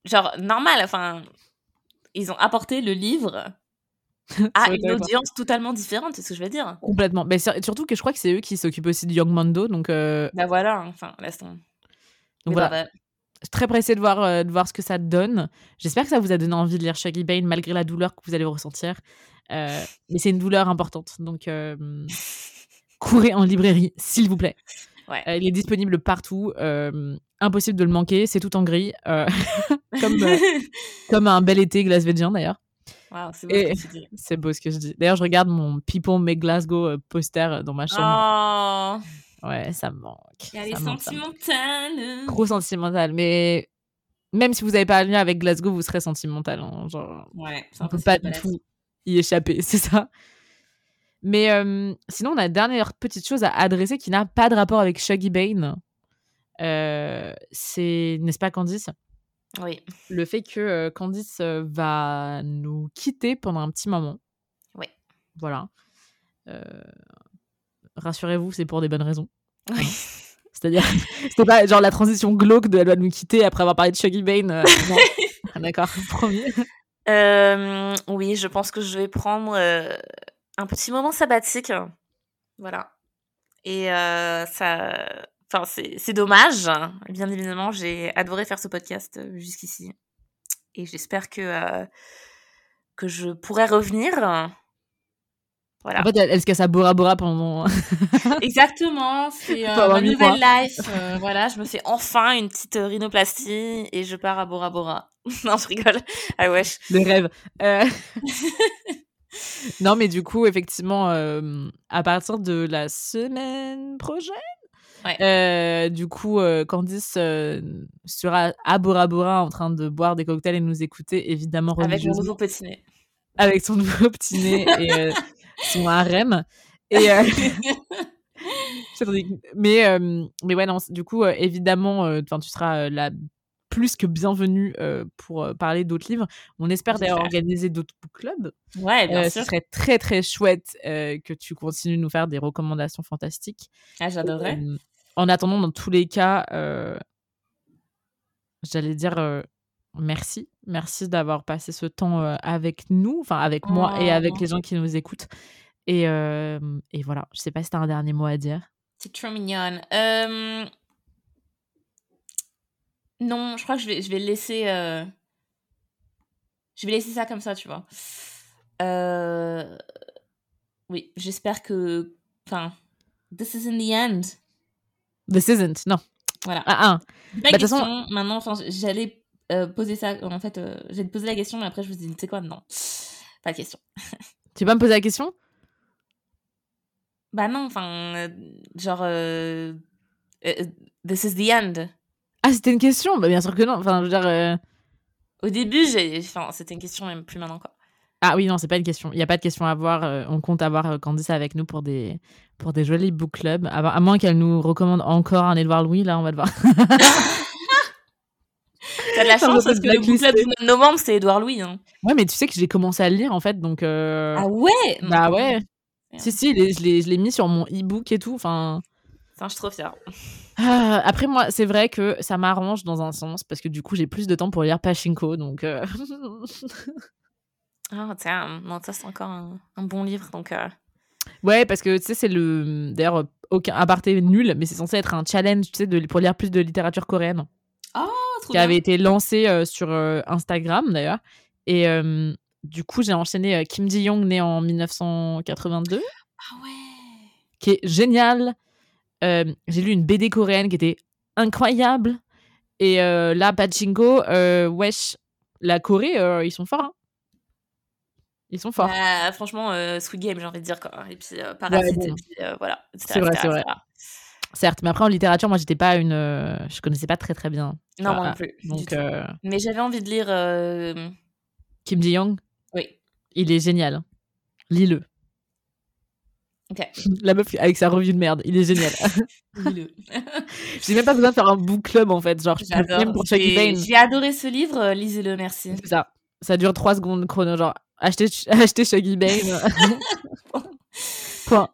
genre, normal, enfin, ils ont apporté le livre à une audience totalement différente, c'est ce que je veux dire. Complètement. Mais sur- surtout que je crois que c'est eux qui s'occupent aussi de Young Mando, donc, Bah voilà, enfin, laisse tomber. donc Mais voilà. bah, bah, suis très pressée de voir, euh, de voir ce que ça donne. J'espère que ça vous a donné envie de lire Shaggy Bane malgré la douleur que vous allez ressentir. Euh, mais c'est une douleur importante, donc euh, courez en librairie, s'il vous plaît. Ouais. Il est disponible partout. impossible de le manquer. C'est tout en gris, comme, comme un bel été glasvégien d'ailleurs. Waouh, c'est beau ce que beau ce je dis. D'ailleurs, je regarde mon People Make Glasgow poster dans ma chambre. Oh, Ouais, ça me manque. il y a les sentimentales. Trop sentimental, mais même si vous n'avez pas un lien avec Glasgow, vous serez sentimental. hein, Genre, Ouais, on peut pas du tout y échapper, c'est ça. Mais euh, sinon, on a une dernière petite chose à adresser qui n'a pas de rapport avec Shaggy Bane. Euh, c'est, n'est-ce pas, Candice? Oui, Le fait que euh, Candice euh, va nous quitter pendant un petit moment. Oui. Voilà. Rassurez-vous, c'est pour des bonnes raisons. Oui. C'est-à-dire, c'était pas genre la transition glauque de elle va nous quitter après avoir parlé de Shaggy Bane. euh. Ah, D'accord, promis. Euh, oui, je pense que je vais prendre euh, un petit moment sabbatique. Voilà. Et euh, ça. Enfin, c'est c'est dommage. Bien évidemment, j'ai adoré faire ce podcast euh, jusqu'ici. Et j'espère que, euh, que je pourrai revenir. Voilà. En fait, elle, elle se casse à Bora Bora pendant. Exactement, c'est euh, ma nouvelle quoi. life. euh, voilà, je me fais enfin une petite rhinoplastie et je pars à Bora Bora. non, je rigole. Ah wesh. Le rêve. Euh, non, mais du coup, effectivement, euh, à partir de la semaine prochaine, Ouais. du coup, Candice sera à Bora Bora en train de boire des cocktails et nous écouter, évidemment, Avec religieusement, nouveau petit nez. avec son nouveau petit nez et euh, son harem. Et, euh, mais, euh, mais ouais, non, du coup, euh, évidemment, tu seras la plus que bienvenue euh, pour parler d'autres livres. On espère d'ailleurs organiser d'autres book clubs. Ouais, bien Euh, sûr. ce serait très très chouette euh, que tu continues de nous faire des recommandations fantastiques. Ah, j'adorerais. En attendant, dans tous les cas, j'allais dire merci. Merci d'avoir passé ce temps euh, avec nous, enfin avec moi et avec Oh. les gens qui nous écoutent. Et, euh, et voilà, je sais pas si t'as un dernier mot à dire. C'est trop mignonne. Non, je crois que je vais, je vais laisser. euh, Je vais laisser ça comme ça, tu vois. Euh, Oui, j'espère que. Enfin, this is in the end. This isn't, non. Voilà. Ah, ah. Bah, de toute question. façon- Maintenant, j'allais euh, poser ça. En fait, euh, te poser la question, mais après, je me suis dit, tu sais quoi, non. Pas de question. Tu vas me poser la question? Bah non, enfin, euh, genre. euh, euh, this is the end. Ah, c'était une question? Bah, Bien sûr que non. Enfin, je veux dire. euh, Au début, j'ai. Enfin, c'était une question, même plus maintenant, quoi. Ah oui, non, c'est pas une question. Il n'y a pas de question à avoir. euh, on compte avoir euh, Candice avec nous pour des, pour des jolis book clubs. À, à moins qu'elle nous recommande encore un Edouard Louis, là, on va le voir. T'as de la chance parce que le blacklisté. du mois de novembre, c'est Édouard Louis. Hein. ouais, mais tu sais que j'ai commencé à le lire, en fait, donc. euh, Ah ouais? Bah ouais. Si, si, je l'ai- mis sur mon e-book et tout. Enfin. Enfin, je suis trop fière. Ah, après, moi, c'est vrai que ça m'arrange dans un sens, parce que du coup, j'ai plus de temps pour lire Pachinko, donc. euh, Ah, tiens, non, ça, c'est encore un, un bon livre, donc. euh, Ouais, parce que tu sais, c'est le. D'ailleurs, aucun aparté nul, mais c'est censé être un challenge, tu sais, de... pour lire plus de littérature coréenne, Oh, qui bien. avait été lancé euh, sur euh, Instagram d'ailleurs. Et euh, du coup, j'ai enchaîné euh, Kim Ji-young, né en 1982, Ah ouais qui est génial. J'ai lu une BD coréenne qui était incroyable. Et là, Pachinko, wesh, la Corée, ils sont forts. Hein. Ils sont forts. Bah, franchement, Squid Game, j'ai envie de dire. Quoi. Et puis Parasite, bon. et puis voilà. C'est vrai, c'est vrai. etc. Certes, mais après en littérature, moi, j'étais pas une. euh, je connaissais pas très très bien. Non, moi non plus. du Donc, tout. euh, Mais j'avais envie de lire. euh, Kim Ji Young, Oui. il est génial. Lis-le. Ok. La meuf avec sa revue de merde, il est génial. Lis-le. J'ai même pas besoin de faire un book club en fait. Genre, je pour Chucky J'ai Bane. j'ai adoré ce livre. Lisez-le, merci. C'est ça. Ça dure 3 secondes chrono. Genre, achetez, achetez Shuggy Bane. Point.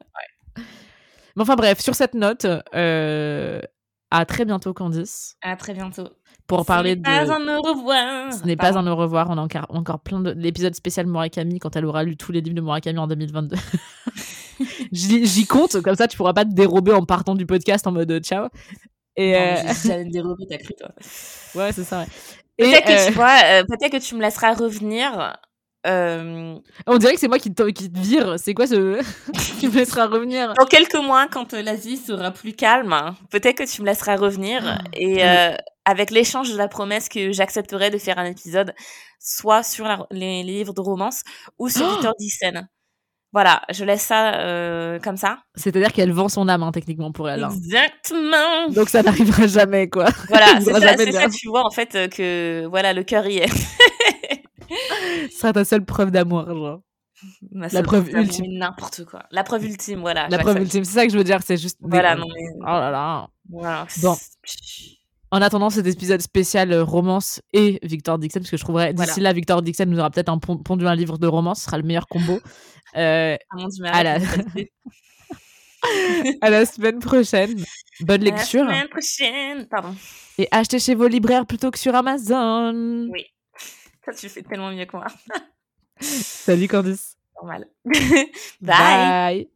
Mais enfin bref, sur cette note, euh, à très bientôt Candice À très bientôt. pour parler Ce de. n'est pas un au revoir. Ce n'est pas un au revoir. On a encore, encore plein de l'épisode spécial Murakami quand elle aura lu tous les livres de Murakami en 2022. J'y compte, comme ça tu pourras pas te dérober en partant du podcast en mode euh, ciao. Et euh, J'allais me dérober, t'as cru, toi. ouais, c'est ça. ouais. Peut-être que, euh, tu vois, euh, peut-être que tu me laisseras revenir. Euh, on dirait que c'est moi qui te, qui te vire. C'est quoi ce. qui me laissera revenir? Dans quelques mois, quand euh, l'Asie sera plus calme, hein, peut-être que tu me laisseras revenir. Ah, et euh, avec l'échange de la promesse que j'accepterai de faire un épisode, soit sur la- les, les livres de romance ou sur Oh Victor Dixon. Voilà, je laisse ça euh, comme ça. C'est-à-dire qu'elle vend son âme, hein, techniquement, pour elle. hein. Exactement. Donc ça n'arrivera jamais, quoi. Voilà, c'est ça, ça, tu vois, en fait, que voilà, le cœur y est. Ce sera ta seule preuve d'amour, genre. Ma La preuve ultime. N'importe quoi. La preuve ultime, voilà. La preuve ultime, c'est ça que je veux dire, c'est juste. des- Voilà, non mais. Oh là là. Voilà. Bon. En attendant cet épisode spécial euh, romance et Victor Dixon, parce que je trouverais d'ici Voilà. là, Victor Dixon nous aura peut-être un pon- pondu un livre de romance, ce sera le meilleur combo. Euh, Ah, mon Dieu, À la- à la semaine prochaine. Bonne À la lecture. semaine prochaine. Pardon. Et achetez chez vos libraires plutôt que sur Amazon. Oui. Ça, tu fais tellement mieux que moi. Salut Candice. Normal. Bye. Bye.